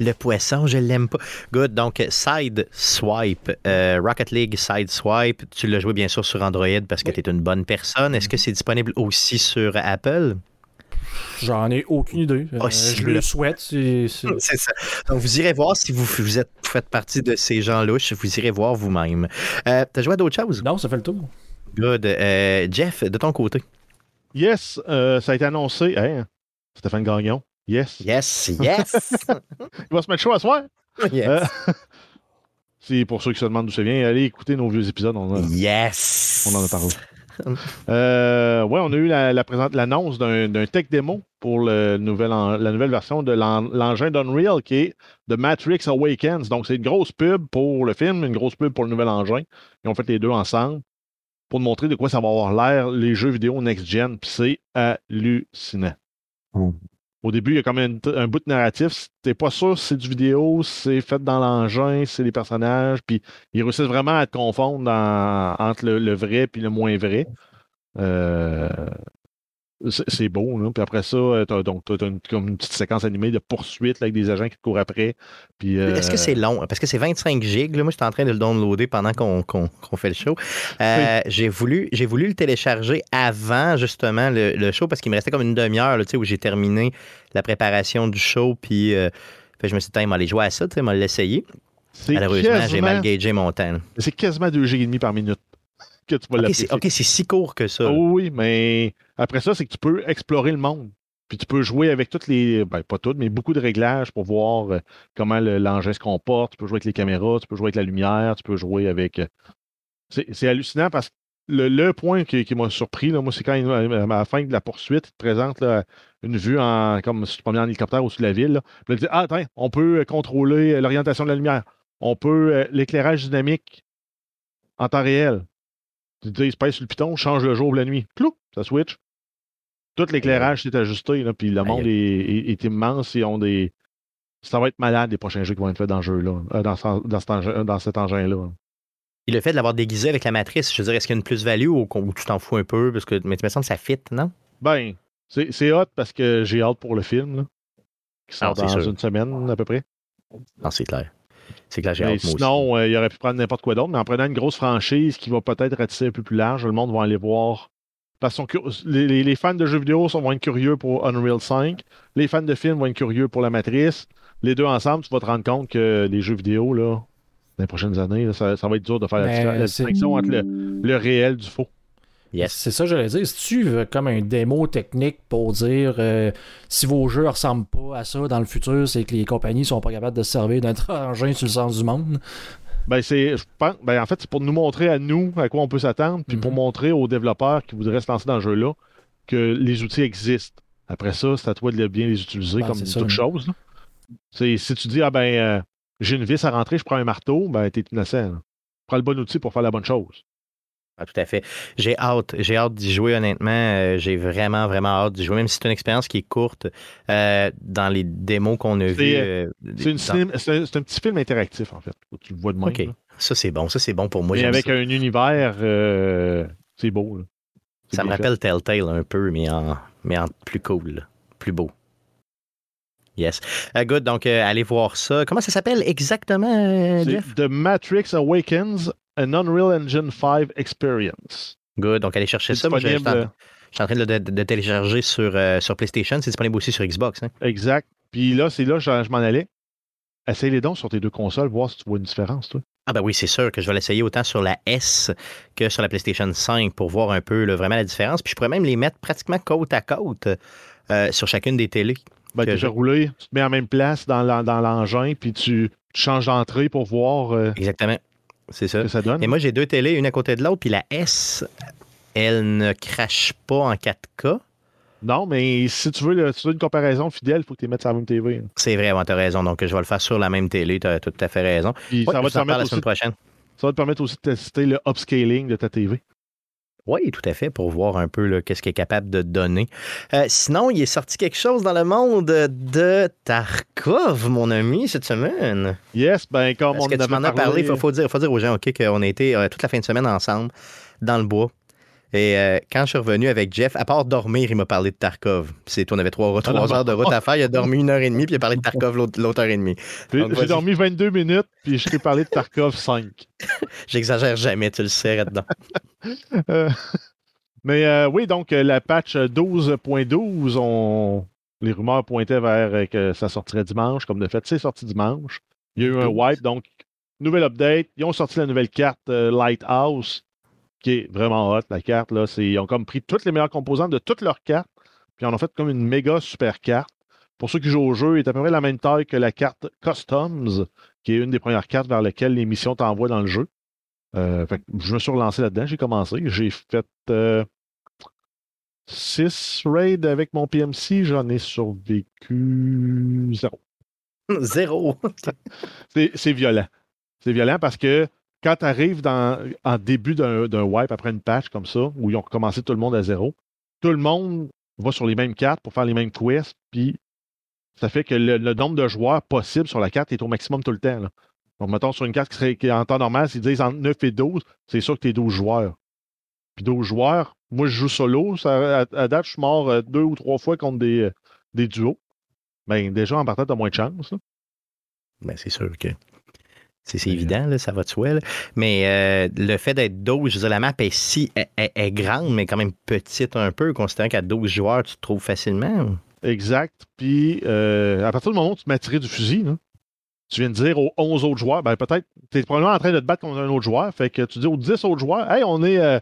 Le poisson, je l'aime pas. Good. Donc, Side Swipe, euh, Rocket League Side Swipe, tu l'as joué bien sûr sur Android parce que tu es une bonne personne. Est-ce que c'est disponible aussi sur Apple? J'en ai aucune idée. Euh, je le souhaite. (laughs) C'est ça. Donc, vous irez voir si vous, vous, êtes, faites partie de ces gens louches. Vous irez voir vous-même. Euh, T'as joué à d'autres choses? Non, ça fait le tour. Good. Euh, Jeff, de ton côté. Yes, euh, ça a été annoncé. Hein? Stéphane Gagnon. Yes. Yes, yes. (laughs) Il va se mettre chaud à soir. Yes. (laughs) C'est pour ceux qui se demandent d'où ça vient, allez écouter nos vieux épisodes. On yes! On en a parlé. euh, ouais, on a eu la, l'annonce d'un, tech démo pour le nouvel la nouvelle version de l'engin d'Unreal qui est The Matrix Awakens. Donc, c'est une grosse pub pour le film, une grosse pub pour le nouvel engin. Ils ont fait les deux ensemble pour nous montrer de quoi ça va avoir l'air les jeux vidéo next-gen. Puis c'est hallucinant. Hmm. Au début, il y a comme un, un bout de narratif. T'es pas sûr si c'est du vidéo, c'est fait dans l'engin, c'est les personnages. Puis ils réussissent vraiment à te confondre entre le, vrai et le moins vrai. Euh, c'est beau, là. Puis après ça, euh, t'as, donc, as une, comme une petite séquence animée de poursuite avec des agents qui te courent après. Puis, Est-ce que c'est long? Parce que c'est 25 gigs. Là. Moi, j'étais en train de le downloader pendant qu'on, fait le show. Euh, j'ai, voulu, le télécharger avant, justement, le, show, parce qu'il me restait comme une demi-heure où j'ai terminé la préparation du show. Puis euh, je me suis dit, il m'a allé jouer à ça, il m'a l'essayer. Malheureusement, j'ai mal gagé mon temps. C'est quasiment 2 gigs et demi par minute que tu vas OK, c'est si court que ça. oui, mais après ça, c'est que tu peux explorer le monde. Puis tu peux jouer avec toutes les. Ben, pas toutes, mais beaucoup de réglages pour voir euh, comment l'engin se comporte. Tu peux jouer avec les caméras, tu peux jouer avec la lumière, tu peux jouer avec. Euh, c'est hallucinant parce que le, point qui, m'a surpris, là, moi, c'est quand à la fin de la poursuite, il te présente une vue en, comme si tu promenais en hélicoptère au-dessus de la ville. Puis il dit Ah, attends, on peut contrôler l'orientation de la lumière. On peut euh, l'éclairage dynamique en temps réel. Tu dis, il se pèse sur le piton, change le jour ou la nuit. Clou, ça switch. Tout l'éclairage s'est ajusté, là, puis le monde est, immense ont des. Ça va être malade les prochains jeux qui vont être faits dans, jeu -là, euh, dans, dans, cet engin-là. Et le fait de l'avoir déguisé avec la matrice, je veux dire, est-ce qu'il y a une plus-value ou, tu t'en fous un peu? Parce que, mais tu me sens que ça fit, non? Ben, c'est hot parce que j'ai hâte pour le film, là, qui sort ah, dans une semaine à peu près. Non, c'est clair. C'est que j'ai Sinon, euh, il aurait pu prendre n'importe quoi d'autre, mais en prenant une grosse franchise qui va peut-être ratisser un peu plus large, le monde va aller voir. Parce que les, fans de jeux vidéo vont être curieux pour Unreal 5. Les fans de films vont être curieux pour la matrice. Les deux ensemble, tu vas te rendre compte que les jeux vidéo, là, dans les prochaines années, ça, va être dur de faire la, distinction entre le réel du faux. C'est ça, j'allais dire. Si tu veux comme un démo technique pour dire euh, si vos jeux ressemblent pas à ça dans le futur, c'est que les compagnies sont pas capables de se servir d'un (laughs) engin sur le sens du monde. Ben, c'est, je pense, ben, en fait, c'est pour nous montrer à nous à quoi on peut s'attendre, puis pour mhm. montrer aux développeurs qui voudraient se lancer dans le jeu-là que les outils existent. Après ça, c'est à toi de bien les utiliser ben, comme toute chose. C'est, si tu dis, ah ben, euh, j'ai une vis à rentrer, je prends un marteau, ben, t'es innocent. Prends le bon outil pour faire la bonne chose. Ah, tout à fait. J'ai hâte. J'ai hâte d'y jouer, honnêtement. Euh, j'ai vraiment, vraiment hâte d'y jouer, même si c'est une expérience qui est courte euh, dans les démos qu'on a vues. Euh, c'est, un, petit film interactif, en fait. Tu le vois de même. OK. Ça, c'est bon. Ça, c'est bon pour moi. Et avec un univers, c'est beau. Ça me rappelle Telltale un peu, mais en, mais en plus cool, plus beau. Yes. good. Donc, allez voir ça. Comment ça s'appelle exactement, Jeff? The Matrix Awakens An Unreal Engine 5 Experience. Good. Donc, allez chercher ça. Moi, je, suis en, train de, télécharger sur, euh, sur PlayStation. C'est disponible aussi sur Xbox. Hein. Exact. Puis là, c'est là je, je m'en allais. Essaye les dons sur tes deux consoles, voir si tu vois une différence, toi. Ah ben oui, c'est sûr que je vais l'essayer autant sur la S que sur la PlayStation 5 pour voir un peu vraiment la différence. Puis je pourrais même les mettre pratiquement côte à côte euh, sur chacune des télés. Ben, tu roulé, tu te mets en même place dans l'engin, puis tu, changes d'entrée pour voir. Euh, Exactement. C'est ça. Et moi, j'ai deux télés, une à côté de l'autre, puis la S, elle ne crache pas en 4K. Non, mais si tu veux, une comparaison fidèle, il faut que tu les mettes sur la même TV. C'est vrai, tu as raison. Donc, je vais le faire sur la même télé. Tu as tout à fait raison. ça va te permettre aussi, prochaine. Ça va te permettre aussi de tester le upscaling de ta TV. Oui, tout à fait, pour voir un peu qu'est-ce qu'il est capable de donner. Euh, sinon, il est sorti quelque chose dans le monde de Tarkov, mon ami, cette semaine. Yes, ben comme Parce on que tu m'en as parlé, il faut, dire, faut dire aux gens ok, qu'on a été euh, toute la fin de semaine ensemble dans le bois. Et euh, quand je suis revenu avec Jeff, à part dormir, il m'a parlé de Tarkov. C'est, on avait trois, ah, heures de route à faire. Il a dormi une heure et demie, puis il a parlé de Tarkov l'autre, heure et demie. J'ai, dormi 22 minutes, puis je t'ai parlé de Tarkov 5. (laughs) J'exagère jamais, tu le sais là-dedans. (laughs) Euh, Mais oui, donc la patch 12.12, on... les rumeurs pointaient vers que ça sortirait dimanche. Comme de fait, c'est sorti dimanche. Il y a eu un wipe, donc nouvelle update. Ils ont sorti la nouvelle carte Lighthouse, qui est vraiment hot, la carte. Là. Ils ont comme pris toutes les meilleures composantes de toutes leurs cartes, puis en ont fait comme une méga super carte. Pour ceux qui jouent au jeu, il est à peu près la même taille que la carte Customs, qui est une des premières cartes vers lesquelles les missions t'envoient dans le jeu. Euh, je me suis relancé là-dedans, j'ai commencé. J'ai fait 6 euh, raids avec mon PMC, j'en ai survécu zéro. Zéro. c'est violent. C'est violent parce que quand tu arrives en début d'un wipe après une patch comme ça, où ils ont recommencé tout le monde à zéro, tout le monde va sur les mêmes cartes pour faire les mêmes quests, puis ça fait que le, nombre de joueurs possibles sur la carte est au maximum tout le temps. Donc, mettons, sur une carte qui, serait, en temps normal, s'ils disent entre 9 et 12, c'est sûr que tu es 12 joueurs. Puis 12 joueurs, moi, je joue solo. Ça, à, date, je suis mort euh, deux ou trois fois contre des, euh, duos. Ben, déjà, en partant, tu as moins de chance. Ben, c'est sûr que. C'est évident, là, ça va de soi. Mais euh, le fait d'être 12, je veux dire, la map est si est, grande, mais quand même petite un peu, considérant qu'à 12 joueurs, tu te trouves facilement. Exact. Puis, à partir du moment où tu m'as tiré du fusil, là, tu viens de dire aux 11 autres joueurs, ben peut-être, tu es probablement en train de te battre contre un autre joueur. Fait que tu dis aux 10 autres joueurs, hey, on est euh,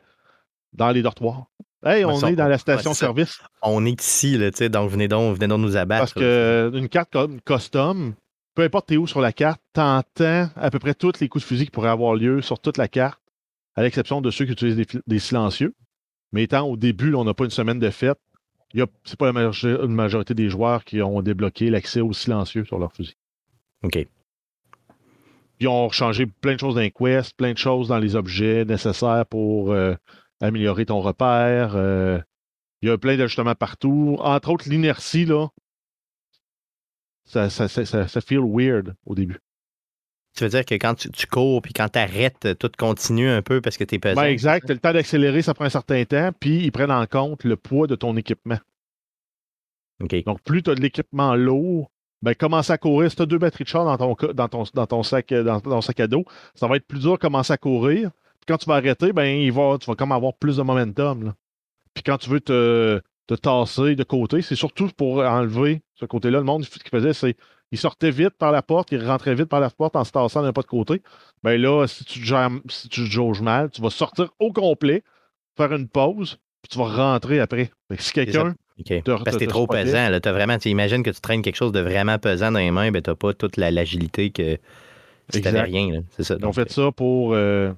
dans les dortoirs. Hey, on est dans la station-service. On est ici, là, donc venez donc, venez donc nous abattre. Parce qu'une carte comme custom, peu importe t'es où sur la carte, t'entends à peu près tous les coups de fusil qui pourraient avoir lieu sur toute la carte, à l'exception de ceux qui utilisent des, silencieux. Mais étant au début, on n'a pas une semaine de fête, c'est pas la majorité des joueurs qui ont débloqué l'accès aux silencieux sur leur fusil. OK. Ils ont changé plein de choses dans les quests, plein de choses dans les objets nécessaires pour euh, améliorer ton repère. Euh, il y a plein d'ajustements partout. Entre autres, l'inertie, là, ça, ça, ça, feel weird au début. Tu veux dire que quand tu, cours puis quand tu arrêtes, tout continue un peu parce que tu es pesant? Ben exact. le temps d'accélérer, ça prend un certain temps, puis ils prennent en compte le poids de ton équipement. Donc, plus tu as de l'équipement lourd, ben, commencer à courir. Si tu as deux batteries de char dans ton, dans ton, dans ton, sac, dans ton sac à dos, ça va être plus dur de commencer à courir. Puis quand tu vas arrêter, ben, il va, tu vas comme avoir plus de momentum. Puis quand tu veux te, te tasser de côté, c'est surtout pour enlever ce côté-là. Le monde, ce qu'il faisait, c'est il sortait vite par la porte, il rentrait vite par la porte en se tassant d'un pas de côté. Ben là, si tu, si tu jauges mal, tu vas sortir au complet, faire une pause, puis tu vas rentrer après. si quelqu'un parce que t'es trop pesant. Là, as vraiment, tu imagines que tu traînes quelque chose de vraiment pesant dans les mains, ben t'as pas toute l'agilité que si t'avais rien. C'est ça. On fait ça pour. Euh,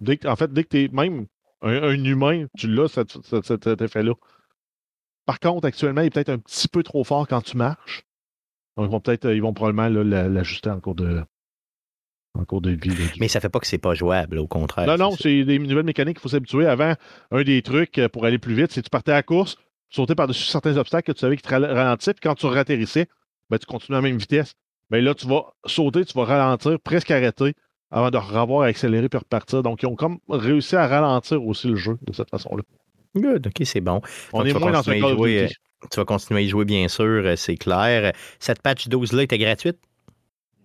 dès en fait, dès que t'es même un, humain, tu l'as, cet, effet-là. Par contre, actuellement, il est peut-être un petit peu trop fort quand tu marches. Donc, ils vont peut-être, ils vont probablement l'ajuster en cours de, en cours de vie. Mais ça fait pas que c'est pas jouable, au contraire. Non, non, c'est des nouvelles mécaniques qu'il faut s'habituer. Avant, un des trucs pour aller plus vite, c'est que tu partais à la course, sauter par-dessus certains obstacles que tu savais qui te ralentissaient, puis quand tu ratterrissais, ben, tu continues à la même vitesse. Ben, là, tu vas sauter, tu vas ralentir, presque arrêter, avant de revoir accélérer puis repartir. Donc, ils ont comme réussi à ralentir aussi le jeu de cette façon-là. Good, ok, c'est bon. On est moins dans un jouer, Tu vas continuer à y jouer, bien sûr, euh, c'est clair. Cette patch 12-là était gratuite?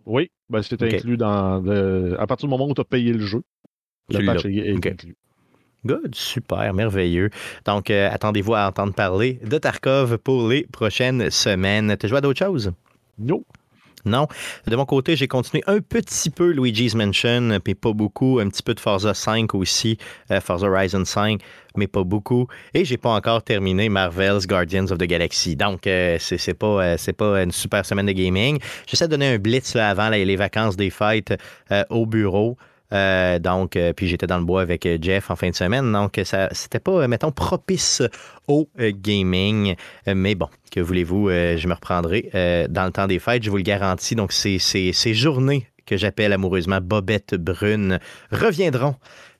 Oui, ben, c'était inclus dans. à partir du moment où tu as payé le jeu, la patch est, inclue. Good, super, merveilleux. Donc, euh, attendez-vous à entendre parler de Tarkov pour les prochaines semaines. Tu joué à d'autres choses? Non. Non. De mon côté, j'ai continué un petit peu Luigi's Mansion, mais pas beaucoup. Un petit peu de Forza 5 aussi, euh, Forza Horizon 5, mais pas beaucoup. Et j'ai pas encore terminé Marvel's Guardians of the Galaxy. Donc, euh, c'est pas, c'est pas une super semaine de gaming. J'essaie de donner un blitz avant les vacances des fêtes au bureau. Euh, donc, euh, puis j'étais dans le bois avec euh, Jeff en fin de semaine. Donc, ça c'était pas, mettons, propice au gaming. mais bon, que voulez-vous, je me reprendrai dans le temps des fêtes, je vous le garantis. Donc, ces, ces, journées que j'appelle amoureusement Bobette Brune reviendront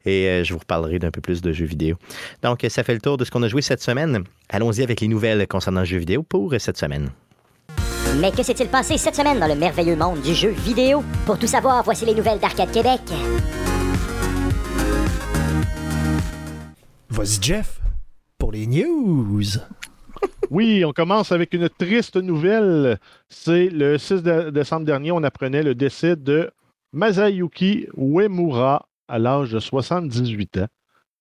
et je vous reparlerai d'un peu plus de jeux vidéo. Donc, ça fait le tour de ce qu'on a joué cette semaine. Allons-y avec les nouvelles concernant le jeu vidéo pour cette semaine. Mais que s'est-il passé cette semaine dans le merveilleux monde du jeu vidéo? Pour tout savoir, voici les nouvelles d'Arcade Québec. Vas-y Jeff, pour les news. (laughs) Oui, on commence avec une triste nouvelle. C'est le 6 décembre dernier, on apprenait le décès de Masayuki Uemura à l'âge de 78 ans.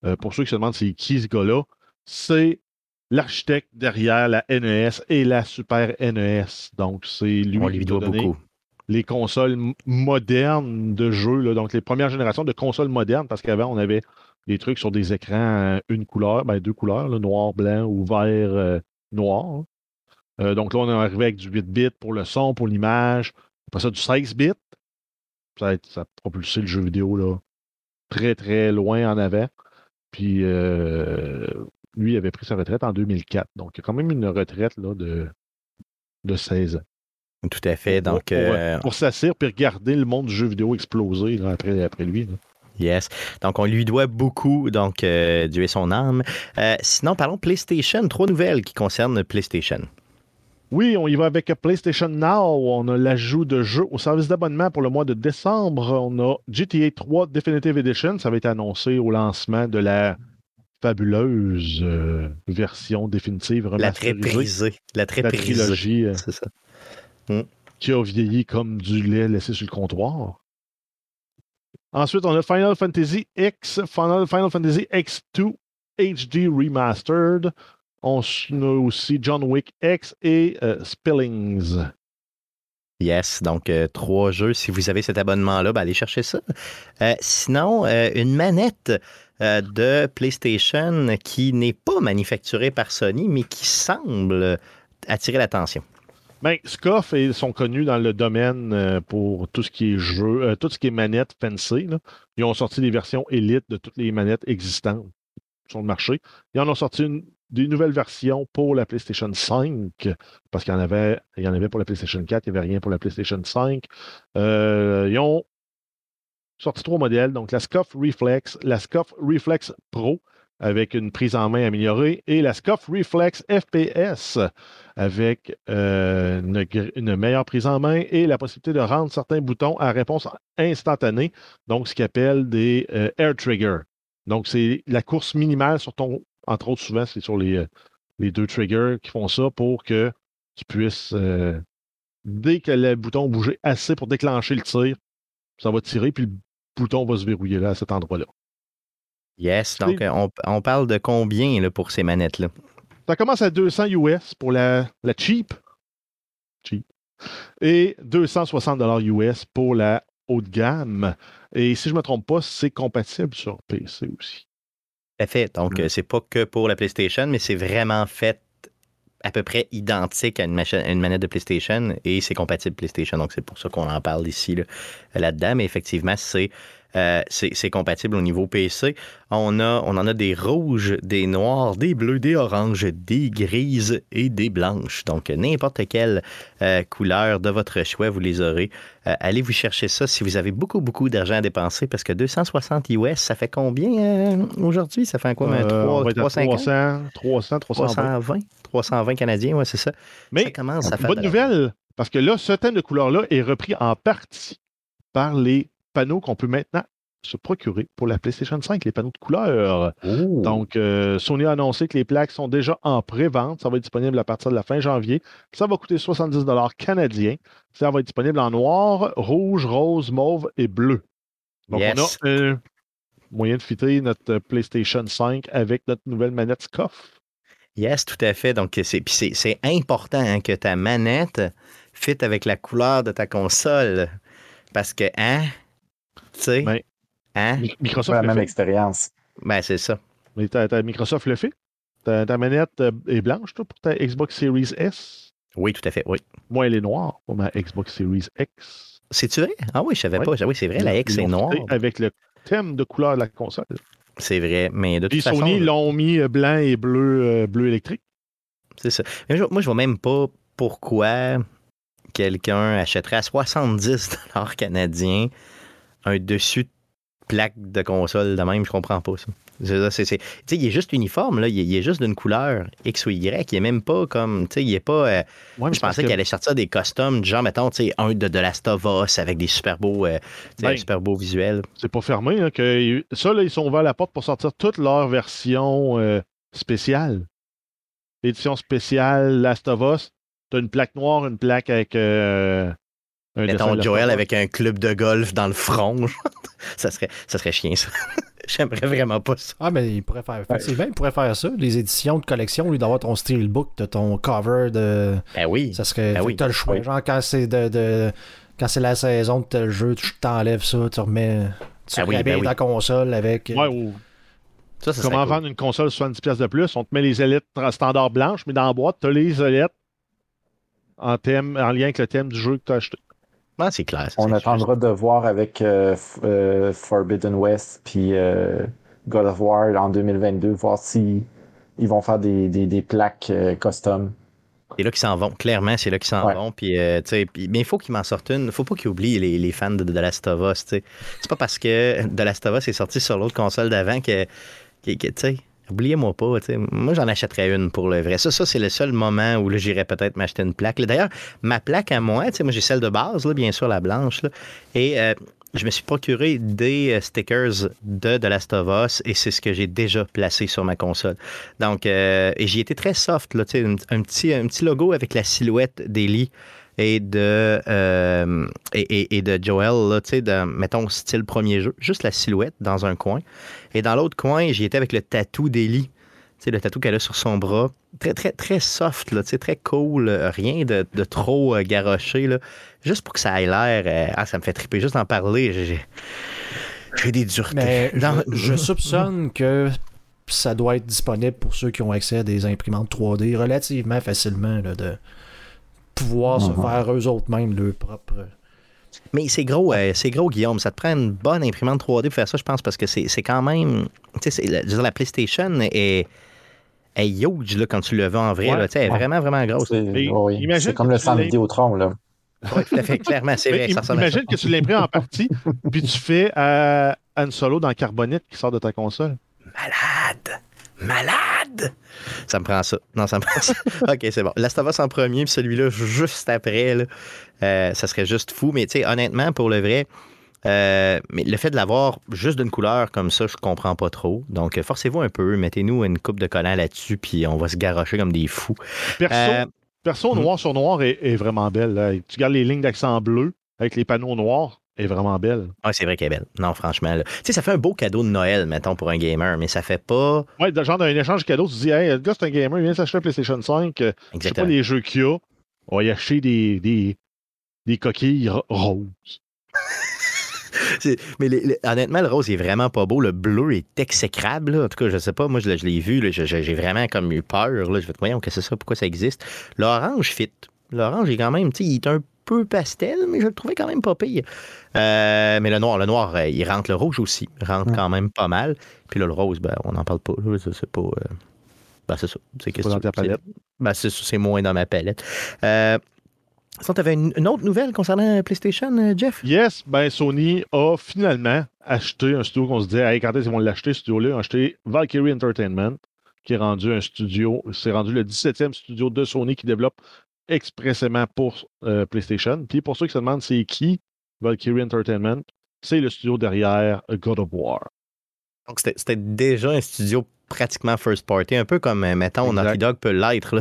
Euh, pour ceux qui se demandent c'est qui ce gars-là, c'est l'architecte derrière la NES et la Super NES. Donc, c'est lui On lui qui doit beaucoup. les consoles modernes de jeux, là, donc les premières générations de consoles modernes, parce qu'avant, on avait des trucs sur des écrans, euh, une couleur, ben, deux couleurs, là, noir, blanc ou vert, euh, noir. Euh, donc là, on est arrivé avec du 8 bits pour le son, pour l'image. Après ça, du 16 bits. Ça a, ça a propulsé le jeu vidéo là, très, très loin en avant. Puis euh, lui, il avait pris sa retraite en 2004. Donc, il y a quand même une retraite là, de, de 16 ans. Tout à fait. Pour- Donc, pour, euh, pour s'asseoir puis regarder le monde du jeu vidéo exploser là, après, après lui. là. Yes. Donc, on lui doit beaucoup, donc, euh, Dieu et son âme. Euh, sinon, parlons PlayStation. Trois nouvelles qui concernent PlayStation. Oui, on y va avec PlayStation Now. On a l'ajout de jeux au service d'abonnement pour le mois de décembre. On a GTA 3 Definitive Edition. Ça va être annoncé au lancement de la fabuleuse euh, version définitive La très remasterisée. prisée. La très La trilogie euh, C'est ça. qui a vieilli comme du lait laissé sur le comptoir. Ensuite, on a Final Fantasy X, Final, Final Fantasy X2 HD Remastered. On a aussi John Wick X et euh, Spillings. Yes, donc euh, trois jeux. Si vous avez cet abonnement-là, ben, allez chercher ça. Euh, sinon, une manette de PlayStation qui n'est pas manufacturée par Sony, mais qui semble attirer l'attention. Ben, SCUF et sont connus dans le domaine euh, pour tout ce qui est jeu, euh, tout ce qui est manette fancy. Ils ont sorti des versions élites de toutes les manettes existantes sur le marché. Ils en ont sorti une- des nouvelles versions pour la PlayStation 5, parce qu'il y en avait, y en avait pour la PlayStation 4, il n'y avait rien pour la PlayStation 5. Euh, ils ont sorti trois modèles, donc la SCUF Reflex, la SCUF Reflex Pro avec une prise en main améliorée et la SCUF Reflex FPS avec euh, une, meilleure prise en main et la possibilité de rendre certains boutons à réponse instantanée, donc ce qu'ils appellent des euh, air triggers. Donc, c'est la course minimale sur ton, entre autres, souvent, c'est sur les, euh, deux triggers qui font ça pour que tu puisses, dès que le bouton bouger assez pour déclencher le tir, ça va tirer, puis le bouton va se verrouiller là, à cet endroit-là. Yes, donc euh, on, on parle de combien là, pour ces manettes-là? Ça commence à 200 US pour la, la cheap. Cheap. Et 260 US pour la haut de gamme. Et si je ne me trompe pas, c'est compatible sur PC aussi. Tout à fait. Donc, Mm. euh, c'est pas que pour la PlayStation, mais c'est vraiment fait à peu près identique à une, à une manette de PlayStation et c'est compatible PlayStation. Donc, c'est pour ça qu'on en parle ici là, là-dedans. Mais effectivement, c'est euh, c'est compatible au niveau PC. On, a, on en a des rouges, des noirs, des bleus, des oranges, des grises et des blanches. Donc, n'importe quelle euh, couleur de votre choix, vous les aurez. Euh, allez vous chercher ça si vous avez beaucoup, beaucoup d'argent à dépenser parce que 260 US, ça fait combien aujourd'hui? Ça fait quoi? un Euh, on 3, va être à 350? 300, 300, 320. 320? 320 Canadiens, ouais, c'est ça. ça Mais commence à faire bonne nouvelle, parce que là, ce thème de couleur-là est repris en partie par les panneaux qu'on peut maintenant se procurer pour la PlayStation 5, les panneaux de couleur. Donc, euh, Sony a annoncé que les plaques sont déjà en pré-vente. Ça va être disponible à partir de la fin janvier. Ça va coûter 70 canadiens. Ça va être disponible en noir, rouge, rose, mauve et bleu. Donc, Yes. on a un moyen de fitter notre euh, PlayStation 5 avec notre nouvelle manette SCUF. Yes, tout à fait. Donc, c'est, important hein, que ta manette fit avec la couleur de ta console. Parce que, hein, sais, Ben, hein, Microsoft la même expérience. ben c'est ça. Mais ta, ta Microsoft le fait. Ta, ta manette euh, est blanche, toi, pour ta Xbox Series S? Oui, tout à fait, oui. Moi, elle est noire pour ma Xbox Series X. C'est-tu vrai? Ah oui, je savais Oui. pas. Ah Oui, c'est vrai, la X est noire. Avec le thème de couleur de la console. C'est vrai, mais de Puis toute façon... Sony l'ont mis euh, blanc et bleu, euh, bleu électrique. C'est ça. Mais je- moi, je vois même pas pourquoi quelqu'un achèterait à 70 canadiens un dessus de plaque de console de même. Je comprends pas ça. C'est il est juste uniforme, là. Il est, il est juste d'une couleur X ou Y. Il est même pas comme. Il est pas. euh, Ouais, je pensais qu'il allait sortir des costumes, genre, mettons, un de, de Last of Us avec des super beaux, euh, Ben, super beau visuel. C'est pas fermé. hein, que, ça, là, ils sont ouverts la porte pour sortir toute leur version euh, spéciale. Édition spéciale Last of Us. T'as une plaque noire, une plaque avec un Mettons Joel avec un club de golf dans le front. (laughs) ça, serait, ça serait chiant, ça. (laughs) J'aimerais vraiment pas ça. Ah, mais il pourrait faire. Effectivement, il pourrait faire ça. Les éditions de collection, lui, d'avoir ton steelbook, de ton cover de. Ben oui. Ça serait. Ben oui. T'as le choix. Oui. Genre, quand c'est de, de- Quand c'est la saison de tel jeu, tu t'enlèves ça, tu remets. Tu Ben oui, réhabilles ben oui. console avec. Ouais, ou Ça, ça serait comment cool. vendre une console 70$ de plus? On te met les tra- standard blanches, mais dans la boîte, tu as les ailettes en, thème, en lien avec le thème du jeu que tu as acheté. Ah, c'est clair. On attendra de voir avec euh, euh, Forbidden West puis euh, God of War en 2022, voir si ils vont faire des, des, des plaques custom. C'est là qu'ils s'en vont. Clairement, c'est là qu'ils s'en Ouais. vont. Puis, mais il faut qu'ils m'en sortent une. Il faut pas qu'ils oublient les, les fans de The Last of Us. C'est pas parce que The Last of Us est sorti sur l'autre console d'avant que, que, que, oubliez-moi pas. Moi, j'en achèterais une pour le vrai. Ça, ça c'est le seul moment où j'irais peut-être m'acheter une plaque. D'ailleurs, ma plaque à moi, moi, j'ai celle de base, là, bien sûr, la blanche. là. et euh, je me suis procuré des euh, stickers de The Last of Us et c'est ce que j'ai déjà placé sur ma console. Donc, euh, et j'y étais très soft, là, un, un petit, un petit logo avec la silhouette d'Ellie et de, euh, et, et- et de Joel, là, tu sais, de, mettons, style premier jeu, juste la silhouette dans un coin. Et dans l'autre coin, j'y étais avec le tatou d'Ellie, le tatou qu'elle a sur son bras. Très, très, très soft, là, très cool, rien de, de trop euh, garoché, là. Juste pour que ça ait l'air. euh, ah, ça me fait triper juste d'en parler. j'ai- J'ai des duretés. Mais (laughs) je, je soupçonne que ça doit être disponible pour ceux qui ont accès à des imprimantes 3D relativement facilement, là, de pouvoir se Mhm. faire eux autres mêmes leur propre. Mais c'est gros, euh, c'est gros, Guillaume. Ça te prend une bonne imprimante 3D pour faire ça, je pense, parce que c'est c'est quand même. Tu sais, la, je veux dire, la PlayStation est, est huge là, quand tu le veux en vrai. Ouais. là. Tu sais, elle est vraiment, vraiment grosse. C'est oui, comme que le tu centre l'aies- Vidéotron, là. (laughs) Oui, tout à fait, clairement, c'est vrai. Ça ressemble à ça. imagine que tu l'imprimes en partie, (laughs) puis tu fais euh, Han Solo dans Carbonite qui sort de ta console. Malade! Malade! Ça me prend ça. Non, ça me prend ça. (laughs) OK, c'est bon. Last of Us en premier, puis celui-là juste après, là, euh, ça serait juste fou. Mais tu sais, honnêtement, pour le vrai, euh, mais le fait de l'avoir juste d'une couleur comme ça, je comprends pas trop. Donc, euh, forcez-vous un peu, mettez-nous une coupe de collants là-dessus, puis on va se garrocher comme des fous. Perso, Euh, perso hmm. noir sur noir est, est vraiment belle. là. Tu gardes les lignes d'accent bleu avec les panneaux noirs, est vraiment belle. ah, c'est vrai qu'elle est belle. Non, franchement. Tu sais, ça fait un beau cadeau de Noël, mettons, pour un gamer, mais ça fait pas Ouais, de genre d'un échange cadeau, tu dis, hey, le gars, c'est un gamer, il vient s'acheter un PlayStation 5. euh, Je sais pas exactement. les jeux qu'il y a. On va y acheter des, des, des coquilles ro- roses. (laughs) Mais les- les- honnêtement, le rose est vraiment pas beau. Le bleu est exécrable. là. En tout cas, je sais pas. Moi, je, l'ai- je l'ai vu. J'ai vraiment comme eu peur. Là. Je vais te voyons que c'est ça? Pourquoi ça existe? L'orange fit. L'orange est quand même, tu sais, il est un peu pastel, mais je le trouvais quand même pas pire. Euh, mais le noir, le noir, euh, il rentre. Le rouge aussi. Il rentre Ouais. quand même pas mal. Puis là, le rose, ben, on n'en parle pas. là. Ça, C'est pas. euh, Ben, c'est ça. C'est qu'est-ce Pas dans que ta tu veux? palette. C'est- Ben, c'est c'est moins dans ma palette. Euh, sinon, tu avais une, une autre nouvelle concernant PlayStation, Jeff? Yes, ben Sony a finalement acheté un studio qu'on se disait, hey, quand est-ce qu'ils vont l'acheter, ce studio-là? Ils ont acheté Valkyrie Entertainment, qui est rendu un studio, c'est rendu le 17e studio de Sony qui développe expressément pour euh, PlayStation. Puis pour ceux qui se demandent c'est qui Valkyrie Entertainment, c'est le studio derrière God of War. Donc, c'était déjà un studio pratiquement first party, un peu comme, euh, mettons, Exact. Naughty Dog peut l'être,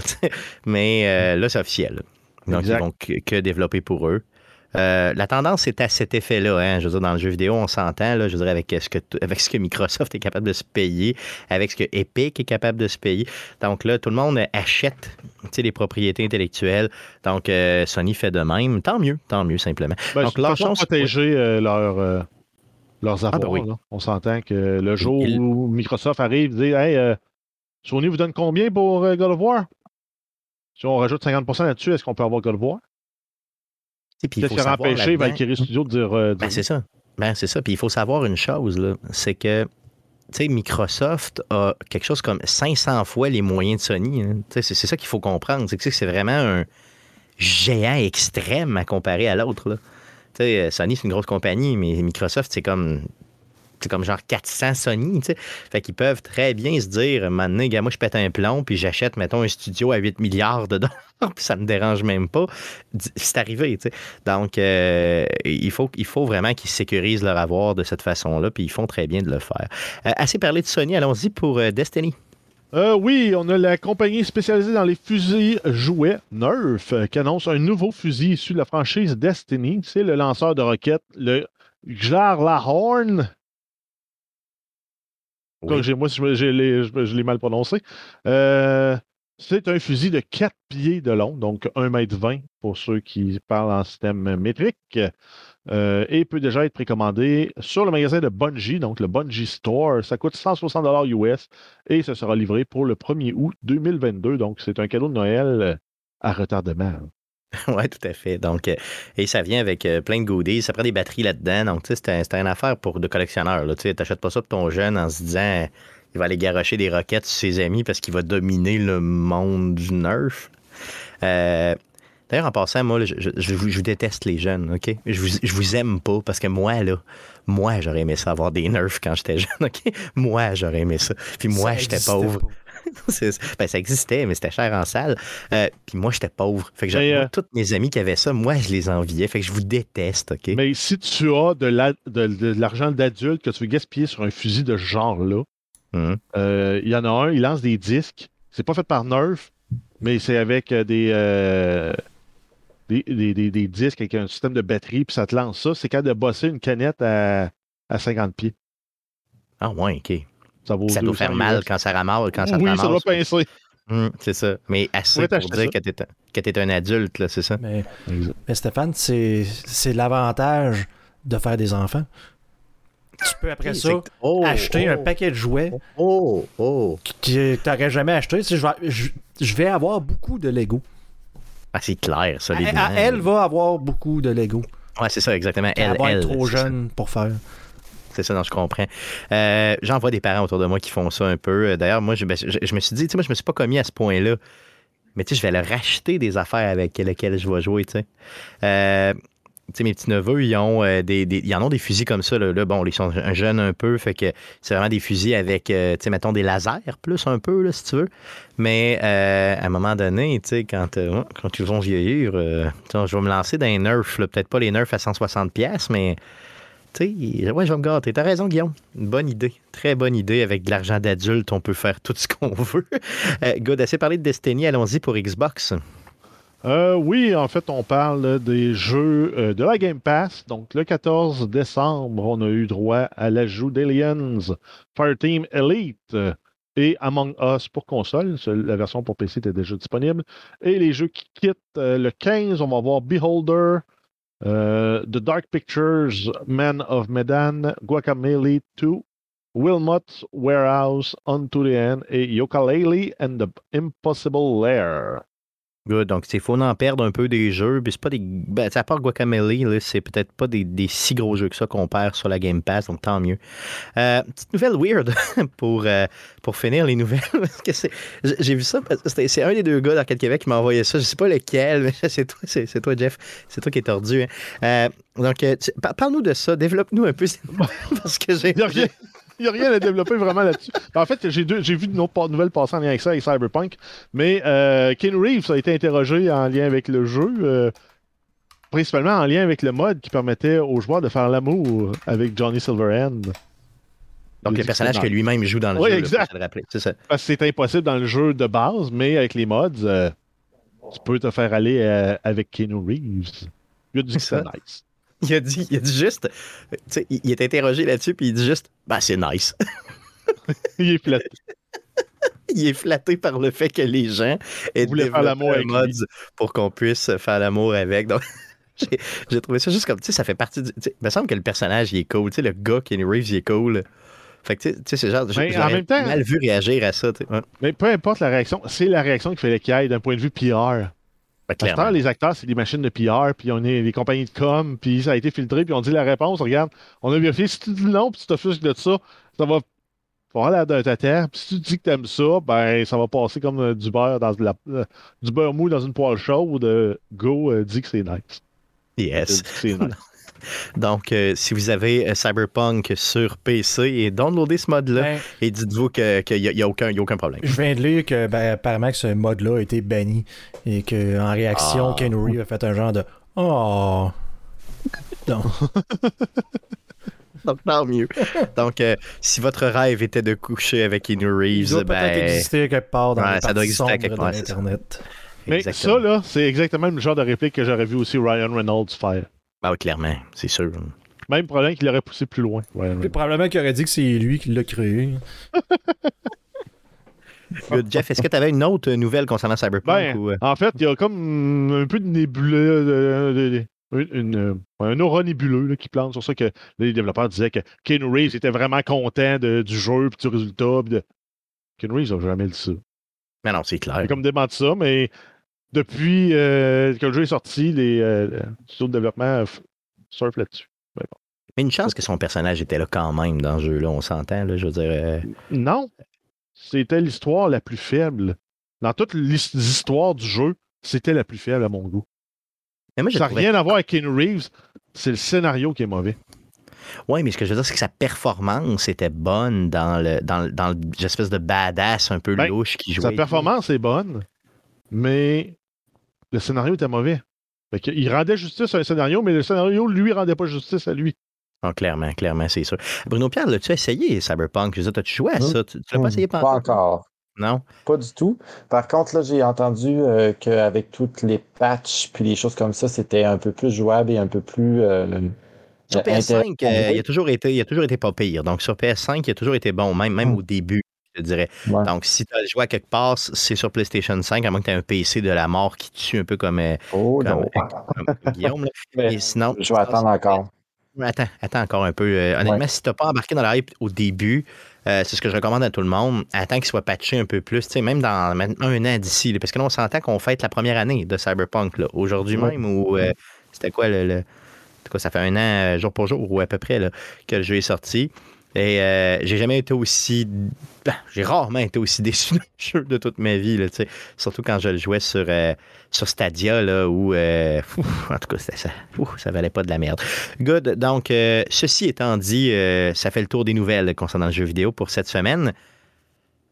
mais euh, là, c'est officiel. Donc, Exact. ils vont que, que développer pour eux. Euh, la tendance est à cet effet-là. Hein. Je veux dire, dans le jeu vidéo, on s'entend, là, je veux dire, avec ce, que, avec ce que Microsoft est capable de se payer, avec ce que Epic est capable de se payer. Donc là, tout le monde achète les propriétés intellectuelles. Donc, euh, Sony fait de même. Tant mieux, tant mieux, simplement. Ben, Donc, leur chance- protéger euh, leur, leurs avoirs. ben oui. là. On s'entend que le jour il- où Microsoft arrive et dit Hey, Sony vous donne combien pour God of War? Si on rajoute 50% là-dessus, est-ce qu'on peut avoir God of War? Puis il faut savoir là-dedans- Valkyrie Studio de dire. euh, Ben, c'est ça. Ben, c'est ça. Puis il faut savoir une chose, là, c'est que tu sais, Microsoft a quelque chose comme 500 fois les moyens de Sony. hein. C'est c'est ça qu'il faut comprendre. C'est que c'est vraiment un géant extrême à comparer à l'autre. là. Euh, Sony, c'est une grosse compagnie, mais Microsoft, c'est comme. C'est comme genre 400 Sony, tu sais. Fait qu'ils peuvent très bien se dire, maintenant, gars, moi, je pète un plomb, puis j'achète, mettons, un studio à 8 milliards de dollars, (laughs) puis ça me dérange même pas. C'est arrivé, tu sais. Donc, euh, il, faut, il faut vraiment qu'ils sécurisent leur avoir de cette façon-là, puis ils font très bien de le faire. Euh, assez parlé de Sony, allons-y pour euh, Destiny. Euh, oui, on a la compagnie spécialisée dans les fusils jouets, Nerf, qui annonce un nouveau fusil issu de la franchise Destiny. C'est le lanceur de roquettes, le Jarlahorn. Moi, je, l'ai mal prononcé. Euh, c'est un fusil de 4 pieds de long, donc 1,20 m pour ceux qui parlent en système métrique. euh, et peut déjà être précommandé sur le magasin de Bungie, donc le Bungie Store. Ça coûte 160 US et ce sera livré pour le 1er août 2022. Donc, c'est un cadeau de Noël à retardement. (laughs) Oui, tout à fait. Donc, euh, et ça vient avec euh, plein de goodies. Ça prend des batteries là-dedans. Donc, tu sais, c'était c'était une affaire pour de collectionneurs. Tu sais, t'achètes pas ça pour ton jeune en se disant euh, il va aller garocher des roquettes sur ses amis parce qu'il va dominer le monde du Nerf. Euh, D'ailleurs, en passant, moi, je, je- je vous, déteste les jeunes, OK? Je vous, je vous aime pas parce que moi, là, moi, j'aurais aimé ça avoir des nerfs quand j'étais (laughs) jeune, OK? Moi, j'aurais aimé ça. Puis moi, j'étais pauvre. pas. (laughs) Ben, ça existait, mais c'était cher en salle. Euh, puis moi, j'étais pauvre. Fait que Mais, moi, euh, tous mes amis qui avaient ça, moi, je les enviais. Fait que je vous déteste, OK? Mais si tu as de la- de- de l'argent d'adulte que tu veux gaspiller sur un fusil de ce genre-là, Mhm. Euh, il y en a un, il lance des disques. C'est pas fait par Nerf, mais c'est avec des, des, des- des- des disques avec un système de batterie, puis ça te lance ça. C'est quand de bosser une canette à, à 50 pieds. Ah, ouais, OK. Ça vaut Ça doit 200 faire mal quand ça ramasse. Quand ça te Oui, ramasse. ça doit pincer. Hum, c'est ça. Mais assez pour dire ça. que t'es un, que t'es un adulte, là, c'est ça? Mais, mais Stéphane, c'est l'avantage de faire des enfants. Tu peux après ça oh, acheter un oh, paquet de jouets Oh, oh. que tu n'aurais jamais acheté. Tu sais, je, vais, je, je vais avoir beaucoup de Lego. Ah, c'est clair, Elle, solidement. elle va avoir beaucoup de Lego. Ouais, c'est ça, exactement. Elle, Elle, va elle. être trop ça. jeune pour faire. C'est ça, dont je comprends. Euh, J'en vois des parents autour de moi qui font ça un peu. D'ailleurs, moi, je, ben, je- me suis dit, tu sais, moi, je me suis pas commis à ce point-là. Mais tu sais, je vais leur racheter des affaires avec lesquelles je vais jouer, tu sais. Euh, mes petits-neveux, ils ont euh, des, ils en ont des fusils comme ça. Là, bon, ils sont jeunes un peu, fait que c'est vraiment des fusils avec, euh, tu sais, mettons, des lasers plus un peu, si tu veux. Mais à un moment donné, tu sais, quand, quand ils vont vieillir, je vais me lancer dans les nerfs. Peut-être pas les nerfs à 160$, piastres, mais sais, ouais, je vais me gâter. T'as raison, Guillaume. Une bonne idée. Très bonne idée. Avec de l'argent d'adulte, on peut faire tout ce qu'on (laughs) veut. Euh, good, assez parlé de Destiny. Allons-y pour Xbox. Euh, oui, en fait, on parle des jeux euh, de la Game Pass. Donc, le 14 décembre, on a eu droit à l'ajout d'Aliens, Fireteam Elite et Among Us pour console. La version pour PC était déjà disponible. Et les jeux qui quittent le 15, on va voir Beholder, Uh, the Dark Pictures, Men of Medan, Guacamole 2, Wilmot's Warehouse, On to the End et Yooka-Laylee and the Impossible Lair. Good. Donc, il faut en perdre un peu des jeux. Puis c'est pas des. Ben, à part Guacamole, là, c'est peut-être pas des, des si gros jeux que ça qu'on perd sur la Game Pass. Donc, tant mieux. Euh, petite nouvelle weird (laughs) pour, euh, pour finir les nouvelles. (laughs) j'ai vu ça. C'est un des deux gars d'Arcade Québec qui m'a envoyé ça. Je sais pas lequel, mais (laughs) c'est toi, c'est toi, Jeff. C'est toi qui es tordu. hein. Euh, donc, euh, parle-nous de ça. Développe-nous un peu. parce que j'ai. (laughs) Il n'y a, rien- y a à développer vraiment là-dessus. Ben, En fait, j'ai vu de nouvelles passer en lien avec ça, avec Cyberpunk. Mais euh, Ken Reeves a été interrogé en lien avec le jeu, euh, principalement en lien avec le mode qui permettait aux joueurs de faire l'amour avec Johnny Silverhand. Donc, le personnage que lui-même joue dans le jeu. là, exact. le rappeler. C'est ça. Parce que c'est impossible dans le jeu de base, mais avec les mods, euh, tu peux te faire aller euh, avec Ken Reeves. Il a que Ça. c'est nice. Il a dit, il a dit juste. Tu sais, il, il est interrogé là-dessus, puis il dit juste. Ben, c'est nice. (laughs) Il est flatté. (laughs) il est flatté par le fait que les gens aient développé l'amour un avec mod pour qu'on puisse faire l'amour avec. Donc, (laughs) j'ai- j'ai trouvé ça juste comme, tu sais, ça fait partie du... Il me semble que le personnage, il est cool. Tu sais, le gars, Kenny Reeves, il est cool. Fait que, tu sais- c'est genre... Temps- mal vu réagir à ça. Ouais. Mais peu importe la réaction, c'est la réaction qu'il fallait qu'il y ait d'un point de vue PR. Ben, les acteurs, c'est des machines de PR, puis on est les compagnies de com, puis ça a été filtré, puis on dit la réponse, regarde, on a vérifié, si tu dis non, puis tu t'offusques de ça, ça va avoir l'air d'un tater, puis si tu dis que t'aimes ça, ben ça va passer comme euh, du beurre dans la, euh, du beurre mou dans une poêle chaude, euh, go euh, dit que c'est nice. Yes. C'est nice. (laughs) Donc, euh, si vous avez euh, Cyberpunk sur PC, et downloadez ce mode-là, Ben, et dites-vous que- qu'il n'y a, il y a aucun, il y a aucun problème. je viens de lire que ben, apparemment que ce mode-là a été banni et qu'en réaction, Ah. Ken Reeves a fait un genre de Oh. Non. Donc, tant mieux. (laughs) Donc, euh, si votre rêve était de coucher avec Keanu Reeves, doit peut-être ben... exister quelque part dans Ouais, ça doit exister à quelque part, ça. l'Internet. Mais ça, là, c'est exactement le genre de réplique que j'aurais vu aussi Ryan Reynolds faire. Ben oui, clairement, c'est sûr. Même problème qu'il aurait poussé plus loin. Ouais, probablement qu'il aurait dit que c'est lui qui l'a créé. (laughs) Jeff, est-ce que tu avais une autre nouvelle concernant Cyberpunk? Ben, ou... Euh? En fait, il y a comme un peu de nébuleux. Une, un aura nébuleux qui plante sur ça que les développeurs disaient que Ken Reeves était vraiment content du jeu et du résultat. de... Ken Reeves n'a jamais dit ça. Mais non, c'est clair. Il a comme démenti ça, mais depuis euh, que le jeu est sorti, les euh, studios de développement surfent là-dessus. Mais une chance que son personnage était là quand même dans le jeu, là, on s'entend, je veux dire. Euh, non. C'était l'histoire la plus faible. Dans toutes les histoires du jeu, c'était la plus faible à mon goût. ça n'a rien à voir avec Ken Reeves, c'est le scénario qui est mauvais. Oui, mais ce que je veux dire, c'est que sa performance était bonne dans le dans, dans l'espèce de badass un peu ben, louche qui jouait. Sa performance est bonne, mais le scénario était mauvais. il rendait justice à un scénario, mais le scénario, lui, rendait pas justice à lui. Ah, clairement, clairement, c'est sûr. Bruno Pierre, as-tu essayé Cyberpunk? As-tu joué à ça? Tu, l'as pas essayé pas, pas encore? Non? Pas du tout. Par contre, là, j'ai entendu euh, qu'avec toutes les patchs puis les choses comme ça, c'était un peu plus jouable et un peu plus. Euh, sur PS5, euh, il, a toujours été, il a toujours été pas pire. Donc, sur PS5, il a toujours été bon, même, même mm. au début je dirais. Donc, si tu as joué à quelque part, c'est sur PlayStation 5, à moins que tu aies un PC de la mort qui tue un peu comme, euh, oh, Guillaume. (laughs) sinon, je vais attendre encore. Attends, attends encore un peu. Euh, honnêtement, si tu n'as pas embarqué dans la hype au début, euh, c'est ce que je recommande à tout le monde. Attends qu'il soit patché un peu plus, même dans un an d'ici. Parce que là, on s'entend qu'on fête la première année de Cyberpunk. Aujourd'hui même, ou c'était quoi le, Quoi, ça fait un an, jour pour jour, ou à peu près, là, que le jeu est sorti. Et euh, j'ai jamais été aussi. Ben, j'ai rarement été aussi (laughs) déçu d'un jeu de toute ma vie, là, surtout quand je le jouais sur, euh, sur Stadia, là, où. Euh, en tout cas, ça. ça valait pas de la merde. Good. Donc, ceci étant dit, ça fait le tour des nouvelles concernant le jeu vidéo pour cette semaine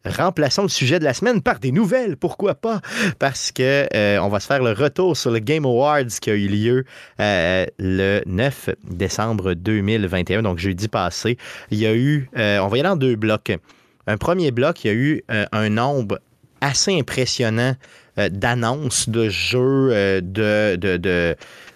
remplaçons le sujet de la semaine par des nouvelles. Pourquoi pas? Parce que euh, on va se faire le retour sur le Game Awards qui a eu lieu euh, le 9 décembre 2021, donc jeudi passé. Il y a eu, euh, on va y aller en deux blocs. Un premier bloc, il y a eu un nombre assez impressionnant d'annonces de jeux de,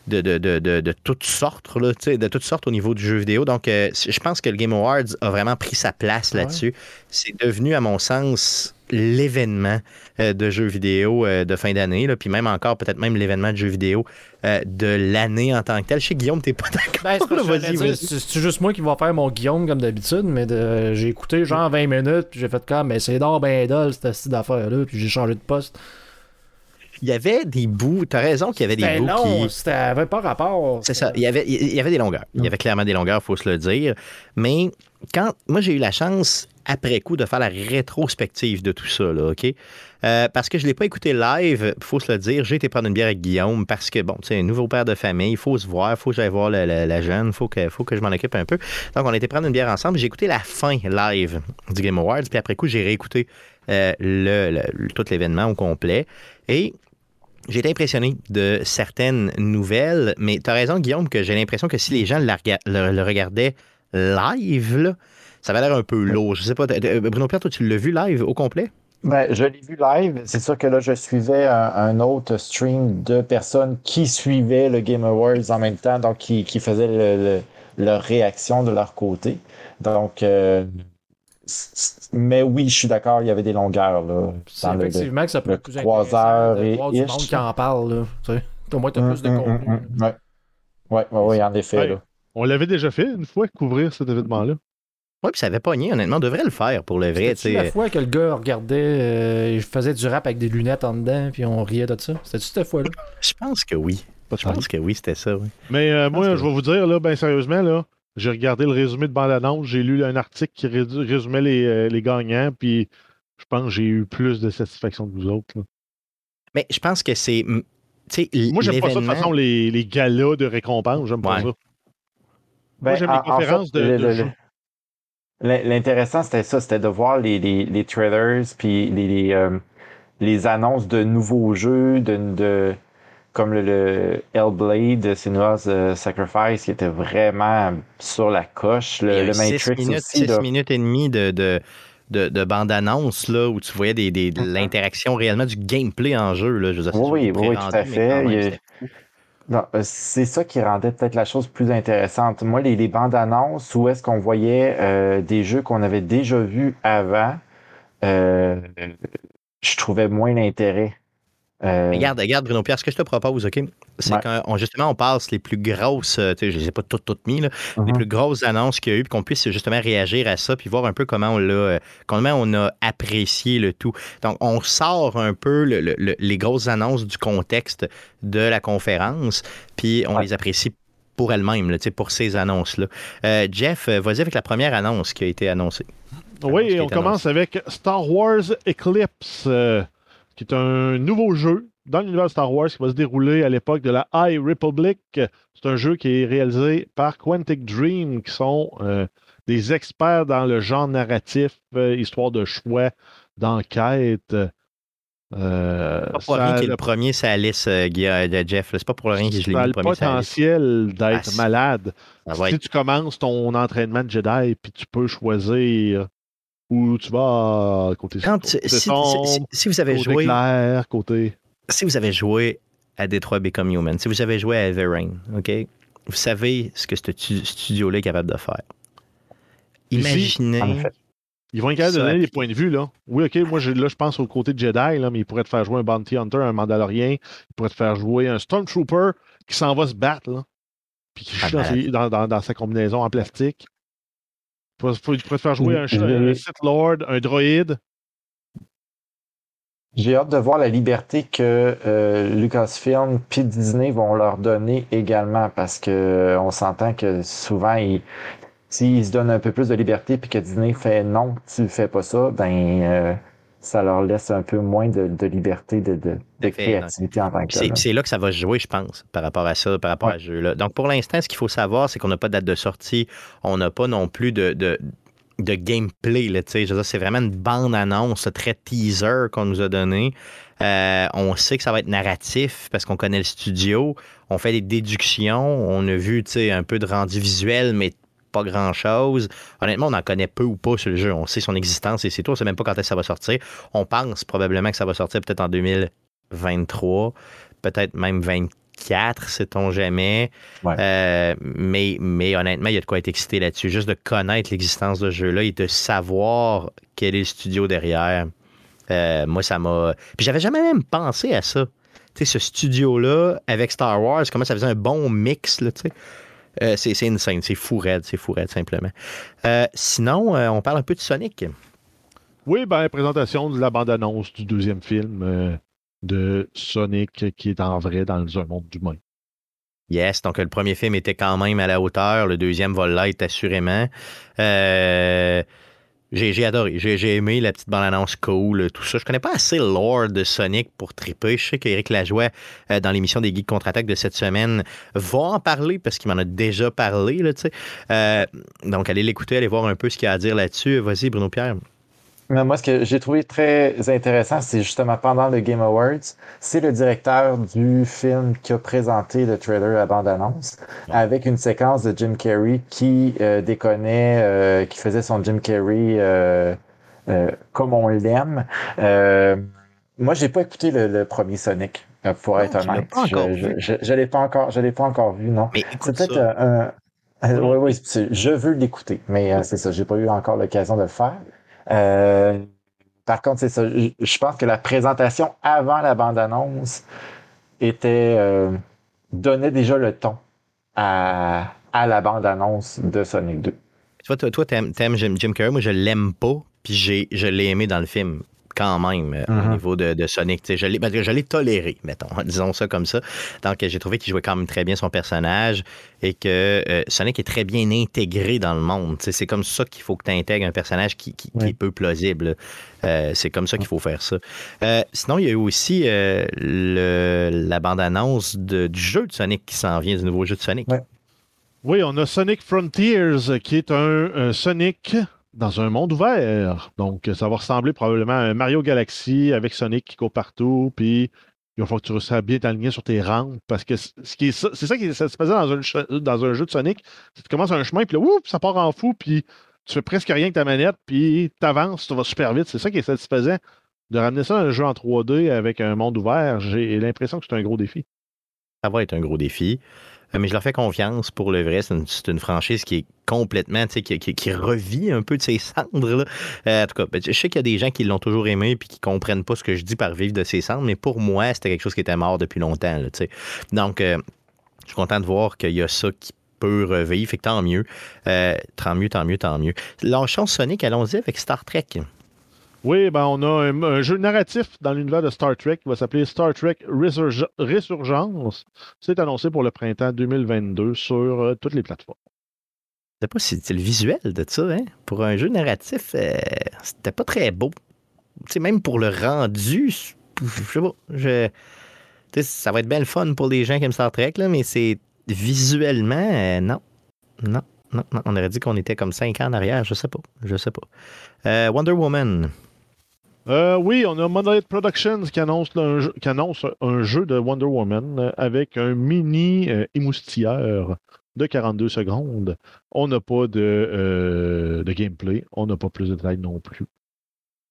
de, de, de, de, toutes sortes, là, de toutes sortes au niveau du jeu vidéo. Donc, euh, je pense que le Game Awards a vraiment pris sa place là-dessus. C'est devenu, à mon sens, l'événement euh, de jeux vidéo euh, de fin d'année, puis même encore, peut-être même l'événement de jeux vidéo de l'année en tant que tel. Je sais, Guillaume, t'es pas d'accord. Ben, c'est juste moi qui va faire mon Guillaume comme d'habitude, mais j'ai écouté genre 20 minutes, puis j'ai fait comme, mais c'est d'or ben dol, cette style d'affaire-là, puis j'ai changé de poste il y avait des bouts, tu as raison qu'il y avait des bouts long, qui... C'était avait pas rapport. C'est ça, il y, avait, il y avait des longueurs. Il y avait clairement des longueurs, il faut se le dire. Mais quand moi j'ai eu la chance, après coup, de faire la rétrospective de tout ça, là, OK? Euh, parce que je ne l'ai pas écouté live, il faut se le dire. J'ai été prendre une bière avec Guillaume parce que, bon, tu sais, un nouveau père de famille, il faut se voir, il faut que j'aille voir la, jeune, il faut que, faut que je m'en occupe un peu. Donc, on a été prendre une bière ensemble. J'ai écouté la fin live du Game Awards, puis après coup, j'ai réécouté euh, le, tout l'événement au complet. Et j'ai été impressionné de certaines nouvelles, mais tu as raison, Guillaume, que j'ai l'impression que si les gens le, regardaient live, ça va l'air un peu lourd. Je sais pas, Bruno Pierre, toi, tu l'as vu live au complet? Ben, je l'ai vu live. C'est sûr que là, je suivais un, autre stream de personnes qui suivaient le Game Awards en même temps, donc qui, faisaient leur réaction de leur côté. Donc, euh, mais oui, je suis d'accord, il y avait des longueurs. Là, effectivement que ça peut être plus 3 heures et voir du monde qui en parle. Là, tu sais. Au moins, tu as plus de hum, hum, contenu. Hum, oui, ouais, ouais, ouais, en effet. là. On l'avait déjà fait une fois, couvrir cet événement-là. Oui, puis ça avait pogné, honnêtement. On devrait le faire pour le vrai. C'était la fois que le gars regardait, euh, il faisait du rap avec des lunettes en dedans, puis on riait de ça? C'était-tu cette fois-là? Je pense que oui. Je pense que oui, c'était ça, oui. Mais euh, moi, je vais vous dire, là, ben sérieusement, là, j'ai regardé le résumé de bande-annonce, j'ai lu un article qui résumait euh, les, gagnants, puis je pense que j'ai eu plus de satisfaction que vous autres. Mais je pense que c'est. Moi, j'aime pas ça de façon, les, les galas de récompense, j'aime pas ça. Moi, ben, j'aime les conférences de, L'intéressant, c'était ça, c'était de voir les, les, trailers, puis les, euh, les, annonces de nouveaux jeux, de comme le, Hellblade, Senua's euh, Sacrifice, qui était vraiment sur la coche. Le, Matrix minutes, aussi. 6 minutes et demie de, de, de, bande-annonce là, où tu voyais des, de mm-hmm. l'interaction réellement du gameplay en jeu. Là. Je oui, oui, tout à fait. euh, c'est ça qui rendait peut-être la chose plus intéressante. Moi, les, bandes annonces où est-ce qu'on voyait euh, des jeux qu'on avait déjà vus avant, euh, je trouvais moins l'intérêt. Euh, regarde, regarde, Bruno Pierre, ce que je te propose, OK? C'est qu'on justement on passe les plus grosses, euh, tu sais, je ne les ai pas toutes, toutes mis, là, les plus grosses annonces qu'il y a eu, puis qu'on puisse justement réagir à ça, puis voir un peu comment on l'a, euh, comment on a apprécié le tout. Donc, on sort un peu les grosses annonces du contexte de la conférence, puis on les apprécie pour elles-mêmes, pour ces annonces-là. Jeff, vas-y avec la première annonce qui a été annoncée. Oui, on commence avec Star Wars Eclipse qui est un nouveau jeu dans l'univers Star Wars qui va se dérouler à l'époque de la High Republic. C'est un jeu qui est réalisé par Quantic Dream, qui sont euh, des experts dans le genre narratif, euh, histoire de choix, d'enquête. Euh, pas pour rien que le premier, c'est Alice de Jeff. C'est pas pour rien que je l'ai mis le premier. Ça a le potentiel d'être ah, malade. Si tu commences ton entraînement de Jedi, puis tu peux choisir ou tu vas côté Quand si, vous avez joué clair, côté si vous avez joué à Detroit Become Human, si vous avez joué à Everrain, OK, vous savez ce que ce studio-là est capable de faire. Imaginez. ils vont être capables de donner des points de vue, là. Oui, OK, moi, je, là, je pense au côté de Jedi, là, mais ils pourraient te faire jouer un Bounty Hunter, un Mandalorien. Ils pourraient te faire jouer un Stormtrooper qui s'en va se battre, là. Puis qui ah, dans, dans, dans, sa combinaison en plastique. Tu pourrais faire jouer un, Sith Lord, un droïde. J'ai hâte de voir la liberté que euh, Lucasfilm et Disney vont leur donner également parce que euh, on s'entend que souvent s'ils se donnent un peu plus de liberté puis que Disney fait non, tu fais pas ça, ben euh, ça leur laisse un peu moins de, liberté de, créativité en tant que C'est là que ça va jouer, je pense, par rapport à ça, par rapport à ce jeu-là. Donc, pour l'instant, ce qu'il faut savoir, c'est qu'on n'a pas de date de sortie. On n'a pas non plus de, de, gameplay. C'est vraiment une bande-annonce, très teaser qu'on nous a donné. Euh, on sait que ça va être narratif parce qu'on connaît le studio. On fait des déductions. On a vu un peu de rendu visuel, mais pas grand-chose. Honnêtement, on en connaît peu ou pas sur le jeu. On sait son existence et c'est tout. On sait même pas quand ça va sortir. On pense probablement que ça va sortir peut-être en 2023, peut-être même 2024, sait-on jamais. Euh, mais, mais honnêtement, il y a de quoi être excité là-dessus. Juste de connaître l'existence de ce jeu-là et de savoir quel est le studio derrière. Euh, moi, ça m'a. Puis j'avais jamais même pensé à ça. Tu sais, ce studio-là, avec Star Wars, comment ça faisait un bon mix, là, tu sais. Euh, c'est insane, c'est fou raide, c'est fou raide simplement. Euh, sinon, euh, on parle un peu de Sonic. Oui, ben, présentation de la bande-annonce du deuxième film de Sonic qui est en vrai dans un monde humain. Yes, donc le premier film était quand même à la hauteur, le deuxième va l'être assurément. Euh, j'ai adoré. J'ai aimé la petite bande-annonce cool, tout ça. Je connais pas assez Lord de Sonic pour triper. Je sais qu'Éric Lajoie, euh, dans l'émission des Geeks Contre-Attaque de cette semaine, va en parler parce qu'il m'en a déjà parlé. Là, euh, donc, allez l'écouter, allez voir un peu ce qu'il a à dire là-dessus. Vas-y, Bruno Pierre. Moi, ce que j'ai trouvé très intéressant, c'est justement pendant le Game Awards, c'est le directeur du film qui a présenté le trailer à bande-annonce, avec une séquence de Jim Carrey qui euh, déconnait, euh, qui faisait son Jim Carrey euh, comme on l'aime. moi, j'ai pas écouté le, premier Sonic, pour être honnête. Je, je, l'ai pas encore, je l'ai pas encore vu, non. C'est peut-être un, oui, oui, je veux l'écouter, mais c'est ça, j'ai pas eu encore l'occasion de le faire. Euh, par contre, c'est ça. Je pense que la présentation avant la bande-annonce était euh, donnait déjà le ton à, la bande-annonce de Sonic 2. Toi, toi, toi t'aimes, Jim, Jim Carrey, moi je l'aime pas, puis j'ai, je l'ai aimé dans le film quand même euh, au mm-hmm. niveau de, Sonic. Je l'ai, ben, je l'ai toléré, mettons, (laughs) disons ça comme ça. Donc, j'ai trouvé qu'il jouait quand même très bien son personnage et que euh, Sonic est très bien intégré dans le monde. C'est comme ça qu'il faut que tu intègres un personnage qui, est peu plausible. Euh, c'est comme ça qu'il faut faire ça. sinon, il y a eu aussi la bande-annonce du jeu de Sonic qui s'en vient, du nouveau jeu de Sonic. Oui, on a Sonic Frontiers, qui est un Sonic dans un monde ouvert. Donc, ça va ressembler probablement à un Mario Galaxy avec Sonic qui court partout, puis il va falloir que tu réussisses à bien t'aligner sur tes rampes, parce que c'est ça qui se passait dans un, jeu de Sonic. Tu commences un chemin, puis là, ouf, ça part en fou, puis tu fais presque rien avec ta manette, puis tu avances, tu vas super vite. C'est ça qui est satisfaisant. De ramener ça dans un jeu en 3D avec un monde ouvert, j'ai l'impression que c'est un gros défi. Ça va être un gros défi. Euh, mais je leur fais confiance pour le vrai. C'est une, franchise qui est complètement, tu sais, qui, revit un peu de ses cendres. Euh, en tout cas, ben, je sais qu'il y a des gens qui l'ont toujours aimé puis qui comprennent pas ce que je dis par vivre de ses cendres, mais pour moi, c'était quelque chose qui était mort depuis longtemps. Donc, euh, je suis content de voir qu'il y a ça qui peut revivre. Fait que tant mieux. tant mieux, tant mieux, tant mieux. Lâchons Sonic, allons-y avec Star Trek. Oui, ben on a un, jeu narratif dans l'univers de Star Trek qui va s'appeler Star Trek Resurgence. C'est annoncé pour le printemps 2022 sur euh, toutes les plateformes. Je sais pas si c'est le visuel de ça, hein? Pour un jeu narratif, euh, c'était pas très beau. même pour le rendu, je sais pas. Je, ça va être bien le fun pour les gens qui aiment Star Trek, là, mais c'est visuellement, euh, non. Non, non, non. On aurait dit qu'on était comme cinq ans en arrière, je sais pas. Je sais pas. Wonder Woman. Euh, oui, on a Monolith Productions qui annonce, un jeu, qui annonce un jeu de Wonder Woman euh, avec un mini euh, émoustilleur de 42 secondes. On n'a pas de, de gameplay, on n'a pas plus de détails non plus.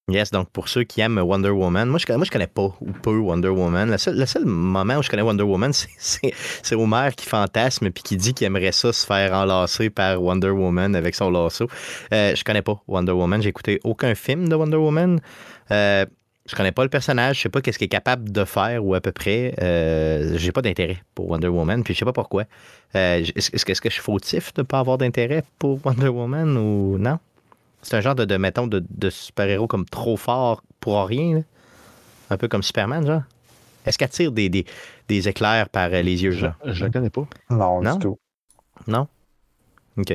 Yes, donc pour ceux qui aiment Wonder Woman, moi je, moi, je connais pas ou peu Wonder Woman. Le seul, moment où je connais Wonder Woman, (laughs) c'est Homer qui fantasme puis qui dit qu'il aimerait ça se faire enlacer par Wonder Woman avec son lasso. Euh, je connais pas Wonder Woman. J'ai écouté aucun film de Wonder Woman. Euh, je connais pas le personnage, je sais pas qu'est-ce qu'il est capable de faire ou à peu près. Euh, j'ai pas d'intérêt pour Wonder Woman, puis je sais pas pourquoi. Euh, est-ce, que je suis fautif de pas avoir d'intérêt pour Wonder Woman ou non? C'est un genre de, de mettons, de, super-héros comme trop fort pour rien. Un peu comme Superman, genre. Est-ce qu'elle tire des, des, éclairs par les yeux, genre? Je, la connais pas. Non, non? du tout. Non? OK.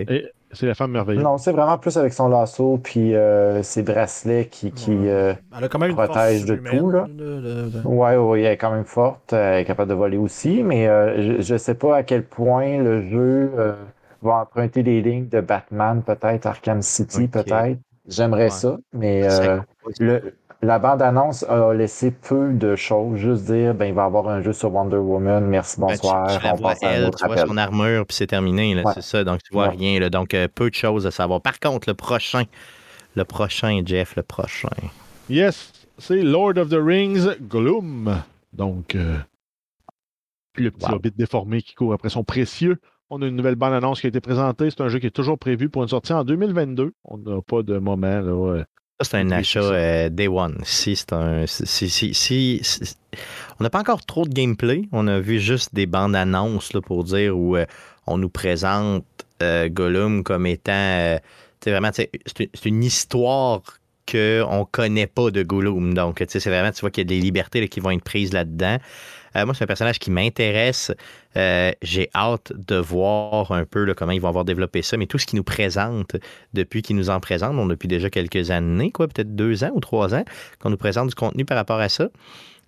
C'est la femme merveilleuse. Non, c'est vraiment plus avec son lasso puis euh, ses bracelets qui, qui euh, protègent de tout. Là. Ouais, ouais, elle est quand même forte. Elle est capable de voler aussi, mais je ne sais pas à quel point le jeu va emprunter des lignes de Batman, peut-être, Arkham City, peut-être. J'aimerais ça, mais euh, la bande-annonce a laissé peu de choses. Juste dire, ben, il va y avoir un jeu sur Wonder Woman, merci, ben, bonsoir. tu, on vois elle, tu vois son armure, puis c'est terminé, c'est ça. Donc, tu vois rien. Là, donc, euh, peu de choses à savoir. Par contre, le prochain, le prochain, Jeff, le prochain. Yes, c'est Lord of the Rings Gloom. Donc, euh, le petit hobbit déformé qui court après son précieux on a une nouvelle bande-annonce qui a été présentée. C'est un jeu qui est toujours prévu pour une sortie en 2022. On n'a pas de moment. Là, c'est un achat euh, Day One. Si c'est un. Si, on n'a pas encore trop de gameplay. On a vu juste des bandes annonces pour dire où euh, on nous présente euh, Gollum comme étant. vraiment, c'est une histoire qu'on ne connaît pas de Gollum. Donc, c'est vraiment, tu vois qu'il y a des libertés qui vont être prises là-dedans. Euh, moi, c'est un personnage qui m'intéresse. Euh, j'ai hâte de voir un peu comment ils vont avoir développé ça. Mais tout ce qu'ils nous présentent depuis qu'ils nous en présentent, on depuis déjà quelques années, quoi, peut-être deux ans ou trois ans, qu'on nous présente du contenu par rapport à ça.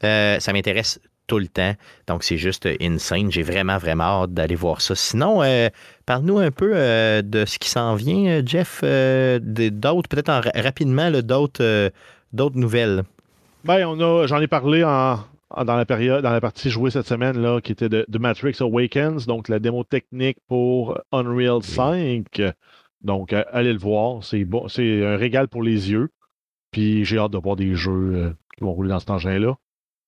Euh, ça m'intéresse tout le temps. Donc, c'est juste insane. J'ai vraiment, vraiment hâte d'aller voir ça. Sinon, parle-nous un peu de ce qui s'en vient, Jeff. d'autres, peut-être rapidement, d'autres, d'autres nouvelles. Ben, on a, j'en ai parlé en, dans la période, dans la partie jouée cette semaine, là, qui était de, Matrix Awakens, donc la démo technique pour Unreal 5. Donc, allez le voir. C'est bon, c'est un régal pour les yeux. Puis j'ai hâte de voir des jeux euh, qui vont rouler dans cet engin-là.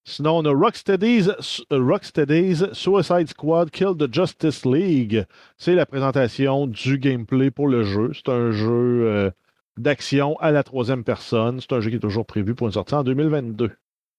Sinon, on a Rocksteady's, euh, Rocksteady's Suicide Squad Kill the Justice League. C'est la présentation du gameplay pour le jeu. C'est un jeu euh, d'action à la troisième personne. C'est un jeu qui est toujours prévu pour une sortie en 2022. Ça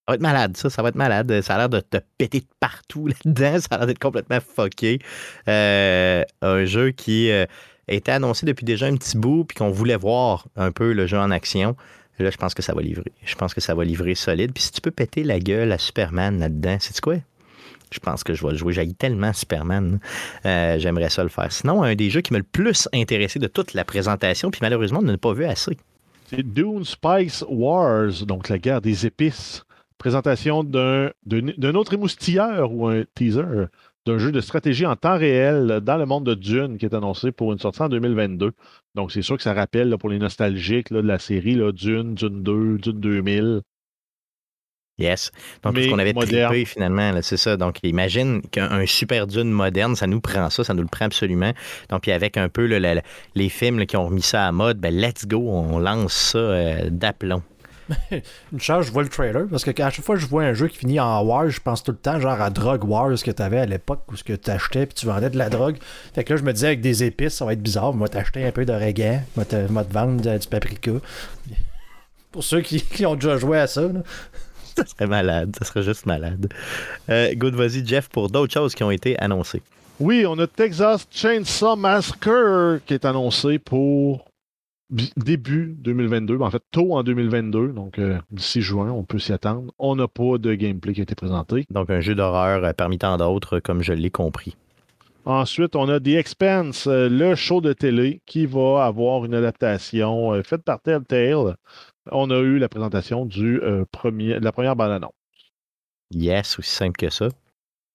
va être malade, ça. Ça va être malade. Ça a l'air de te péter de partout (laughs) là-dedans. Ça a l'air d'être complètement fucké. Euh, un jeu qui euh, été annoncé depuis déjà un petit bout, puis qu'on voulait voir un peu le jeu en action. Là, je pense que ça va livrer. Je pense que ça va livrer solide. Puis si tu peux péter la gueule à Superman là-dedans, c'est quoi? Je pense que je vais le jouer. J'ai tellement Superman. Euh, j'aimerais ça le faire. Sinon, un des jeux qui m'a le plus intéressé de toute la présentation, puis malheureusement, on n'a pas vu assez. C'est Dune Spice Wars, donc la guerre des épices présentation d'un, autre émoustilleur ou un teaser d'un jeu de stratégie en temps réel dans le monde de Dune qui est annoncé pour une sortie en 2022. Donc, c'est sûr que ça rappelle pour les nostalgiques de la série là, Dune, Dune 2, Dune 2000. Yes. Donc, tout ce qu'on avait trippé finalement, c'est ça. Donc, imagine qu'un super Dune moderne, ça nous prend ça, ça nous le prend absolument. Donc, puis avec un peu les films qui ont remis ça à mode, ben, let's go, on lance ça euh, d'aplomb. (laughs) Une chance, je vois le trailer, parce que à chaque fois que je vois un jeu qui finit en Wars, je pense tout le temps genre à Drug Wars que tu avais à l'époque, où ce que tu achetais puis tu vendais de la drogue. Fait que là, je me disais avec des épices, ça va être bizarre. Moi, t'acheter un peu d'origan, moi, te vendre du paprika. (laughs) Pour ceux qui, ont déjà joué à ça, là. (laughs) Ça serait malade, ça serait juste malade. Euh, good, vas-y, Jeff, pour d'autres choses qui ont été annoncées. Oui, on a Texas Chainsaw Massacre qui est annoncé pour début 2022, en fait tôt en 2022, donc euh, d'ici juin, on peut s'y attendre. On n'a pas de gameplay qui a été présenté. Donc un jeu d'horreur euh, parmi tant d'autres, comme je l'ai compris. Ensuite, on a The Expense, euh, le show de télé qui va avoir une adaptation faite par Telltale. On a eu la présentation du, premier, de la première bande-annonce. Yes, aussi simple que ça.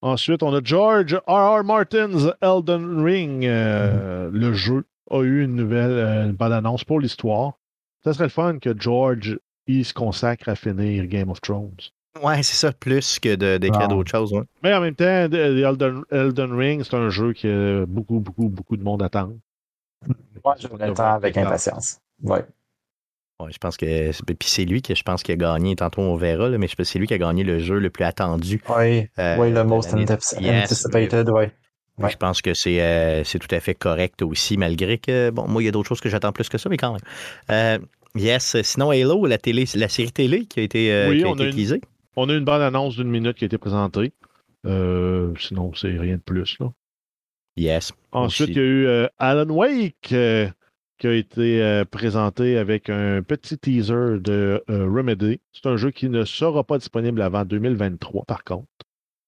Ensuite, on a George R. R. Martin's Elden Ring, mm-hmm. le jeu a eu une nouvelle euh, bande-annonce pour l'histoire. Ça serait le fun que George il se consacre à finir Game of Thrones. Ouais, c'est ça, plus que d'écrire d'autres choses. Mais en même temps, Elden, Elden Ring, c'est un jeu que beaucoup, beaucoup, beaucoup de monde attend. Moi, je l'attends avec impatience. Ouais. Ouais, je pense que. Puis c'est lui que je pense qui a gagné. Tantôt, on verra, mais je pense que c'est lui qui a gagné le jeu le plus attendu. Oui, euh, oui le most anticipated, oui. Je pense que euh, c'est tout à fait correct aussi, malgré que, bon, moi, il y a d'autres choses que j'attends plus que ça, mais quand même. Euh, yes, sinon Halo, la, télé, la série télé qui a été, euh, oui, on a utilisée. on a une bande-annonce d'une minute qui a été présentée. sinon, c'est rien de plus. Là. Yes. Ensuite, il y a eu Alan Wake qui a été présenté avec un petit teaser de Remedy. C'est un jeu qui ne sera pas disponible avant 2023, par contre.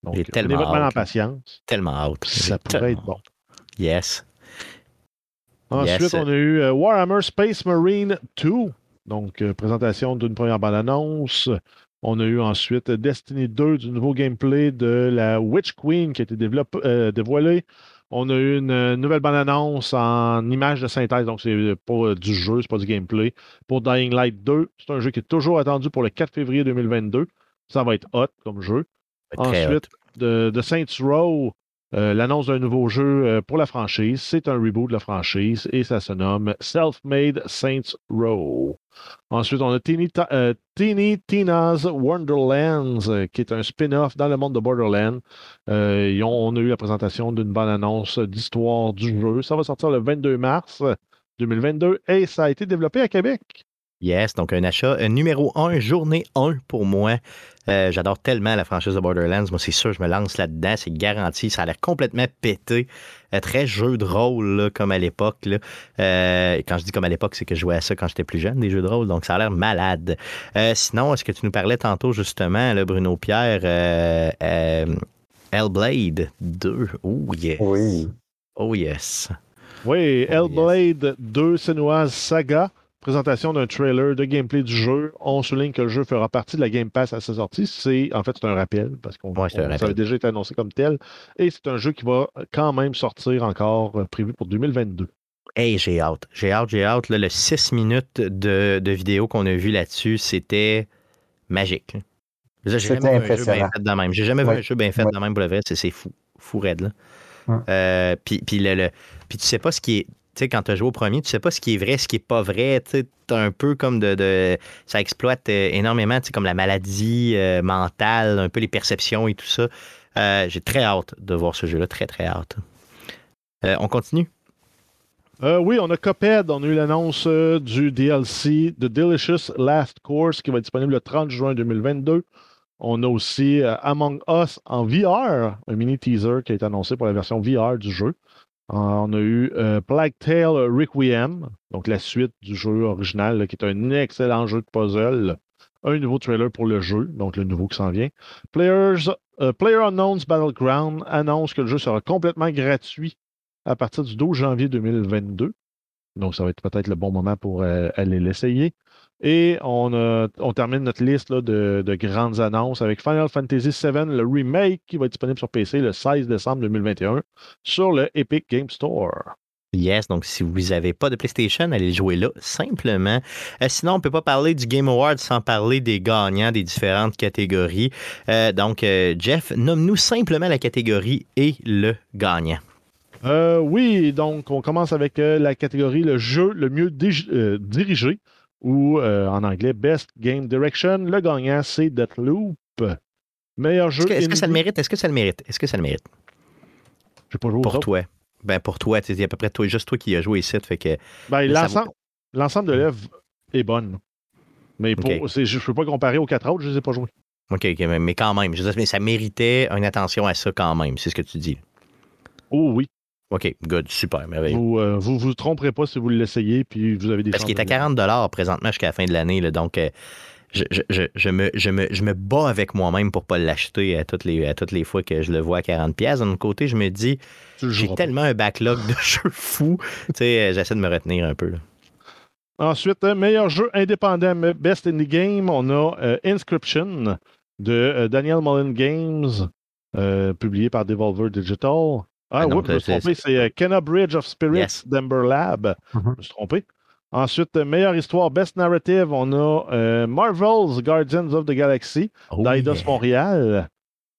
Donc, J'ai tellement en patience. Tellement hâte. Ça pourrait être bon. Yes. Ensuite, on a eu euh, Warhammer Space Marine 2. Donc, euh, présentation d'une première bande-annonce. On a eu ensuite Destiny 2 du nouveau gameplay de la Witch Queen qui a été euh, dévoilée. On a eu une nouvelle bande-annonce en image de synthèse, donc c'est pas du jeu, c'est pas du gameplay. Pour Dying Light 2, c'est un jeu qui est toujours attendu pour le 4 février 2022. Ça va être hot comme jeu. Ensuite, de, Saints Row, euh, l'annonce d'un nouveau jeu euh, pour la franchise. C'est un reboot de la franchise et ça se nomme Self-Made Saints Row. Ensuite, on a Teeny, euh, Tina's Wonderlands, qui est un spin-off dans le monde de Borderlands. on a eu la présentation d'une bonne annonce d'histoire du jeu. Ça va sortir le 22 mars 2022 et ça a été développé à Québec. Yes, donc un achat numéro 1, journée 1 pour moi. Euh, j'adore tellement la franchise de Borderlands. Moi, c'est sûr, je me lance là-dedans. C'est garanti. Ça a l'air complètement pété. Euh, très jeu de rôle, comme à l'époque. Euh, quand je dis comme à l'époque, c'est que je jouais à ça quand j'étais plus jeune, des jeux de rôle. Donc, ça a l'air malade. sinon, est-ce que tu nous parlais tantôt, justement, là, Bruno Pierre, Hellblade 2? Oh, yes. Oui. Oh, yes. Oui, oh, Hellblade 2 Senua's Saga présentation d'un trailer de gameplay du jeu. On souligne que le jeu fera partie de la Game Pass à sa sortie. C'est en fait c'est un rappel parce qu'on ça avait déjà été annoncé comme tel. Et c'est un jeu qui va quand même sortir encore euh, prévu pour 2022. Hey, j'ai hâte. J'ai hâte, j'ai hâte. le 6 minutes de, vidéo qu'on a vu là-dessus, c'était magique. J'ai jamais vu un jeu bien fait de même. J'ai jamais vu un jeu bien fait de même pour le vrai. C'est fou. Fou raide, là. Euh, puis, puis, le, puis tu sais pas ce qui est sais, quand tu as joué au premier, tu sais pas ce qui est vrai, ce qui est pas vrai. Tu un peu comme de, Ça exploite euh, énormément, tu comme la maladie euh, mentale, un peu les perceptions et tout ça. Euh, j'ai très hâte de voir ce jeu-là, très, très hâte. on continue? oui, on a Coped. On a eu l'annonce du DLC The Delicious Last Course qui va être disponible le 30 juin 2022. On a aussi Among Us en VR, un mini teaser qui a été annoncé pour la version VR du jeu. Euh, on a eu euh, Plague Tale Requiem, donc la suite du jeu original, qui est un excellent jeu de puzzle. Un nouveau trailer pour le jeu, donc le nouveau qui s'en vient. Players, euh, Player Unknown's Battleground annonce que le jeu sera complètement gratuit à partir du 12 janvier 2022. Donc, ça va être peut-être le bon moment pour aller l'essayer. Et on, termine notre liste de, grandes annonces avec Final Fantasy VII, le remake qui va être disponible sur PC le 16 décembre 2021 sur le Epic Game Store. Yes, donc si vous n'avez pas de PlayStation, allez jouer là, simplement. Euh, sinon, on ne peut pas parler du Game Award sans parler des gagnants des différentes catégories. Euh, donc, euh, Jeff, nomme-nous simplement la catégorie et le gagnant. oui, donc on commence avec la catégorie le jeu le mieux dirigé ou en anglais Best Game Direction. Le gagnant, c'est Deathloop. Meilleur jeu. Est-ce que, ça le mérite? Est-ce que ça le mérite? Est-ce que ça le mérite? J'ai pas joué Pour toi. Ben pour toi, il y a à peu près toi, juste toi qui as joué ici. Fait que, ben, l'ensemble, de l'œuvre est bonne. Mais pour, je ne peux pas comparer aux quatre autres, je ne les ai pas joués. OK, mais quand même. Je mais ça méritait une attention à ça quand même, c'est ce que tu dis. Oh oui. OK, good, super, merveilleux. Vous ne euh, vous, vous tromperez pas si vous l'essayez, puis vous avez des Parce qu'il est à 40 présentement jusqu'à la fin de l'année, donc euh, je, me, je, me, je me bats avec moi-même pour ne pas l'acheter à toutes, les, à toutes les fois que je le vois à 40 pièces. D'un côté, je me dis, j'ai tellement un backlog de (laughs) jeux fous. j'essaie de me retenir un peu. Ensuite, euh, meilleur jeu indépendant, Best in the Game, on a euh, Inscription de euh, Daniel Mullen Games, publié par Devolver Digital. Ah, ah oui, je me suis trompé, c'est Kenna Bridge of Spirits d'Ember Lab. Mm-hmm. Je me suis trompé. Ensuite, meilleure histoire, Best Narrative, on a euh, Marvel's Guardians of the Galaxy oh, d'Aidos Montréal.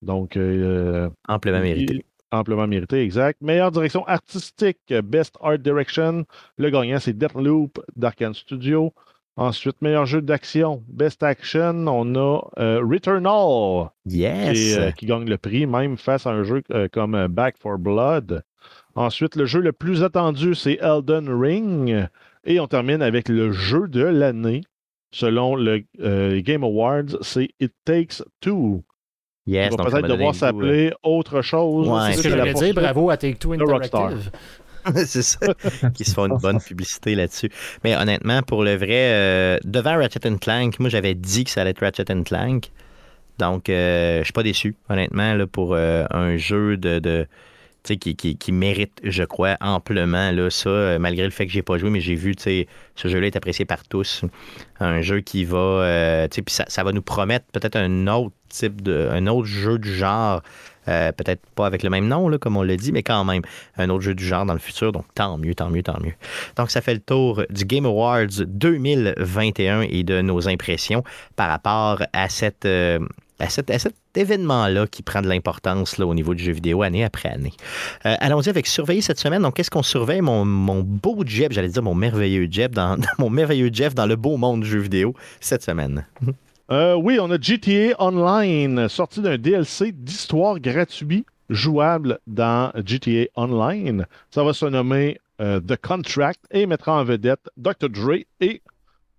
Donc, euh, amplement mérité. Amplement mérité, exact. Meilleure direction artistique, Best Art Direction. Le gagnant, c'est Deathloop d'Arkane Studio. Ensuite, meilleur jeu d'action, Best Action, on a euh, Returnal. Yes. Qui, gagne le prix, même face à un jeu comme Back for Blood. Ensuite, le jeu le plus attendu, c'est Elden Ring. Et on termine avec le jeu de l'année. Selon le euh, Game Awards, c'est It Takes Two. Yes, Il va peut-être devoir s'appeler autre chose. c'est ce que j'allais dire. Bravo à Take Two Interactive. (laughs) c'est ça, qui se font une bonne publicité là-dessus. Mais honnêtement, pour le vrai, euh, devant Ratchet Clank, moi j'avais dit que ça allait être Ratchet Clank. Donc, euh, je suis pas déçu, honnêtement, là, pour un jeu de qui, qui, mérite, je crois, amplement là, ça, euh, malgré le fait que j'ai pas joué, mais j'ai vu ce jeu-là est apprécié par tous. Un jeu qui va, euh, puis ça, ça, va nous promettre peut-être un autre type de, un autre jeu du genre. Euh, peut-être pas avec le même nom, comme on l'a dit, mais quand même, un autre jeu du genre dans le futur. Donc, tant mieux, tant mieux, tant mieux. Donc, ça fait le tour du Game Awards 2021 et de nos impressions par rapport à cette, à cet, événement-là qui prend de l'importance au niveau du jeu vidéo année après année. Euh, allons-y avec surveiller cette semaine. Donc, qu'est-ce qu'on surveille? Mon, beau Jeff, j'allais dire mon merveilleux Jeff, dans, (laughs) mon merveilleux Jeff dans le beau monde du jeu vidéo cette semaine. (laughs) Euh, oui, on a GTA Online, sorti d'un DLC d'histoire gratuit jouable dans GTA Online. Ça va se nommer euh, The Contract et mettra en vedette Dr. Dre et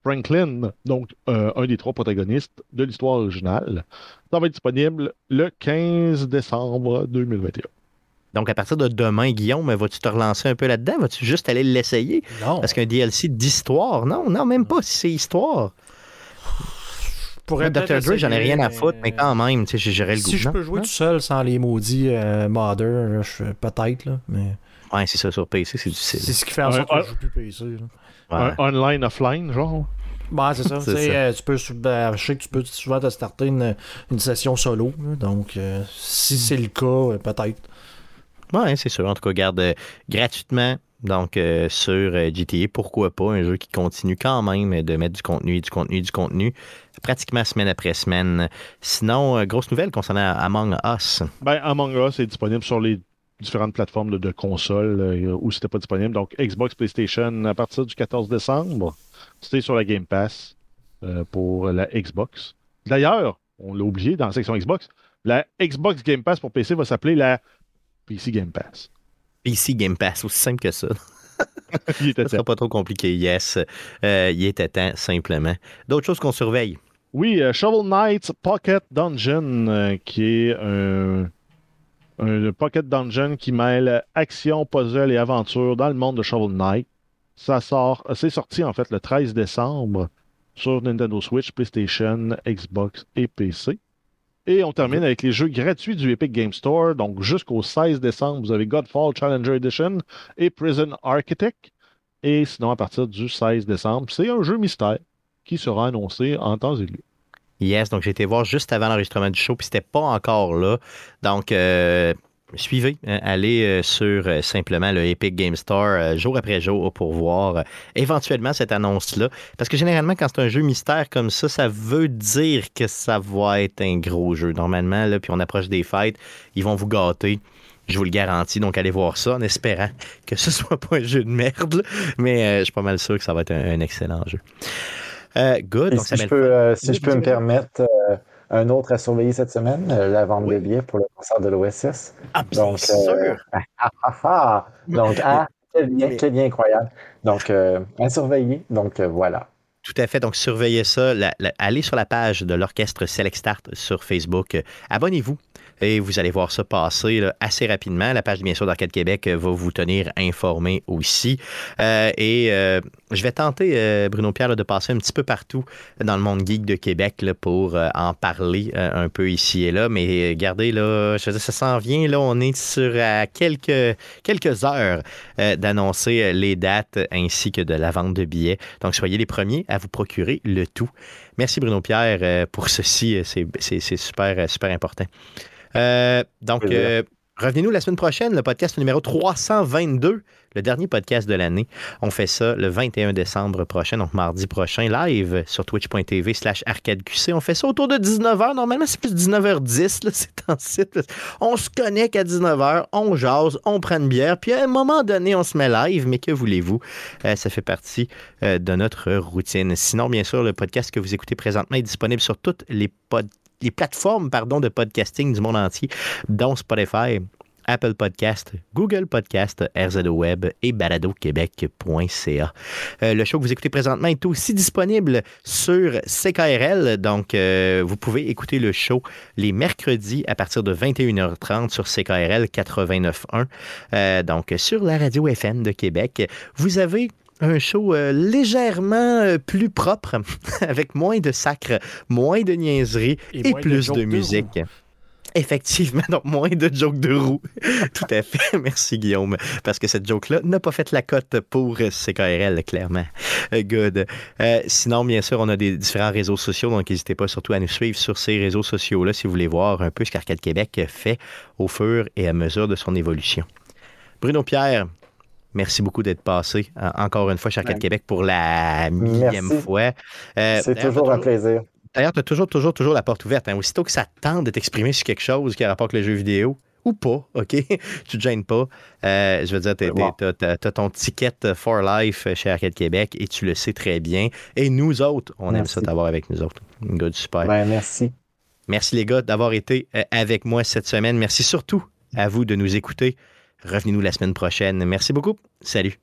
Franklin, donc euh, un des trois protagonistes de l'histoire originale. Ça va être disponible le 15 décembre 2021. Donc, à partir de demain, Guillaume, vas-tu te relancer un peu là-dedans? Vas-tu juste aller l'essayer? Non. Parce qu'un DLC d'histoire, non, non, même pas si c'est histoire. Pour Dr. Dre, j'en ai rien à foutre, mais quand même, tu sais, j'ai le goût. Si je peux jouer tout seul sans les maudits euh, modder, peut-être, là, mais... Ouais, c'est ça, sur PC, c'est difficile. C'est ce qui fait en sorte que je joue plus PC. Online, offline, genre? Bah, c'est ça. (laughs) Euh, tu peux, ben, je sais que tu peux souvent te starter une, une session solo. donc, euh, si c'est le cas, euh, peut-être. Ouais, c'est sûr. En tout cas, garde gratuitement. Donc, sur GTA, pourquoi pas un jeu qui continue quand même de mettre du contenu, du contenu, du contenu, pratiquement semaine après semaine. Sinon, grosse nouvelle concernant Among Us. Ben, Among Us est disponible sur les différentes plateformes de consoles où c'était pas disponible. Donc, Xbox, PlayStation à partir du 14 décembre. C'était sur la Game Pass euh, pour la Xbox. D'ailleurs, on l'a oublié dans la section Xbox, la Xbox Game Pass pour PC va s'appeler la PC Game Pass. PC Game Pass, aussi simple que ça. (laughs) il était ça sera pas trop compliqué, yes. Euh, il était temps, simplement. D'autres choses qu'on surveille? Oui, euh, Shovel Knight Pocket Dungeon, qui est un, un, Pocket Dungeon qui mêle action, puzzle et aventure dans le monde de Shovel Knight. Ça sort, euh, c'est sorti en fait le 13 décembre sur Nintendo Switch, PlayStation, Xbox et PC. Et on termine avec les jeux gratuits du Epic Game Store. Donc jusqu'au 16 décembre, vous avez Godfall Challenger Edition et Prison Architect. Et sinon, à partir du 16 décembre, c'est un jeu mystère qui sera annoncé en temps et lieu. Yes, donc j'ai été voir juste avant l'enregistrement du show, puis c'était pas encore là. Donc, euh, suivez, hein, allez euh, sur euh, simplement le Epic Game Store euh, jour après jour pour voir éventuellement cette annonce-là. Parce que généralement, quand c'est un jeu mystère comme ça, ça veut dire que ça va être un gros jeu. Normalement, là, puis on approche des fêtes, ils vont vous gâter. Je vous le garantis. Donc, allez voir ça en espérant que ce (laughs) soit pas un jeu de merde. Mais je suis pas mal sûr que ça va être un excellent jeu. good. si, je peux, si je peux me permettre un autre à surveiller cette semaine, la vente de billets pour le concert de l'OSS. Ah, Donc, sûr. (laughs) Ah, ah, ah, Donc, ah, quel lien, quel lien incroyable. Donc, à surveiller. Donc, voilà. Tout à fait. Donc, surveillez ça. allez sur la page de l'orchestre Select Start sur Facebook. Abonnez-vous et vous allez voir ça passer assez rapidement. La page, bien sûr, d'Arcade Québec va vous tenir informé aussi. Euh, et euh, je vais tenter, euh, Bruno Pierre, de passer un petit peu partout dans le monde geek de Québec pour en parler un peu ici et là. Mais regardez, là, je ça s'en vient. Là, on est sur quelques heures d'annoncer les dates ainsi que de la vente de billets. Donc, soyez les premiers à vous procurer le tout. Merci, Bruno Pierre, pour ceci. C'est super, super important. Euh, donc, euh, revenez-nous la semaine prochaine, le podcast numéro 322, le dernier podcast de l'année. On fait ça le 21 décembre prochain, donc mardi prochain, live sur twitch.tv slash arcadeqc. On fait ça autour de 19h. Normalement, c'est plus 19h10, (laughs) c'est en site. On se connecte à 19h, on jase, on prend une bière, puis à un moment donné, on se met live, mais que voulez-vous? Euh, ça fait partie de notre routine. Sinon, bien sûr, le podcast que vous écoutez présentement est disponible sur toutes les podcasts les plateformes pardon, de podcasting du monde entier, dont Spotify, Apple Podcast, Google Podcast, RZO Web et baladoquebec.ca. Euh, le show que vous écoutez présentement est aussi disponible sur CKRL, donc euh, vous pouvez écouter le show les mercredis à partir de 21h30 sur CKRL 89.1, euh, donc sur la radio FM de Québec. Vous avez un show euh, légèrement euh, plus propre, (laughs) avec moins de sacre, moins de niaiseries et, plus de, musique. Effectivement, donc moins de jokes de roue. (laughs) Tout à fait. Merci, Guillaume. Parce que cette joke-là n'a pas fait la cote pour CKRL, clairement. Euh, good. sinon, bien sûr, on a des différents réseaux sociaux, donc n'hésitez pas surtout à nous suivre sur ces réseaux sociaux-là si vous voulez voir un peu ce qu'Arcade Québec fait au fur et à mesure de son évolution. Bruno Pierre, Merci beaucoup d'être passé euh, encore une fois chez Arcade Québec pour la millième fois. Euh, c'est toujours un plaisir. D'ailleurs, tu as toujours, toujours, toujours la porte ouverte. Hein. Aussitôt que ça tente de t'exprimer sur quelque chose qui a rapport avec les jeux vidéo, ou pas, (laughs) OK? tu te gênes pas. Euh, je veux dire, tu as, ton ticket for life chez Arcade Québec et tu le sais très bien. Et nous autres, on aime ça t'avoir avec nous autres. Good, super. Ben, merci. Merci les gars d'avoir été avec moi cette semaine. Merci surtout à vous de nous écouter. Revenez-nous la semaine prochaine. Merci beaucoup. Salut.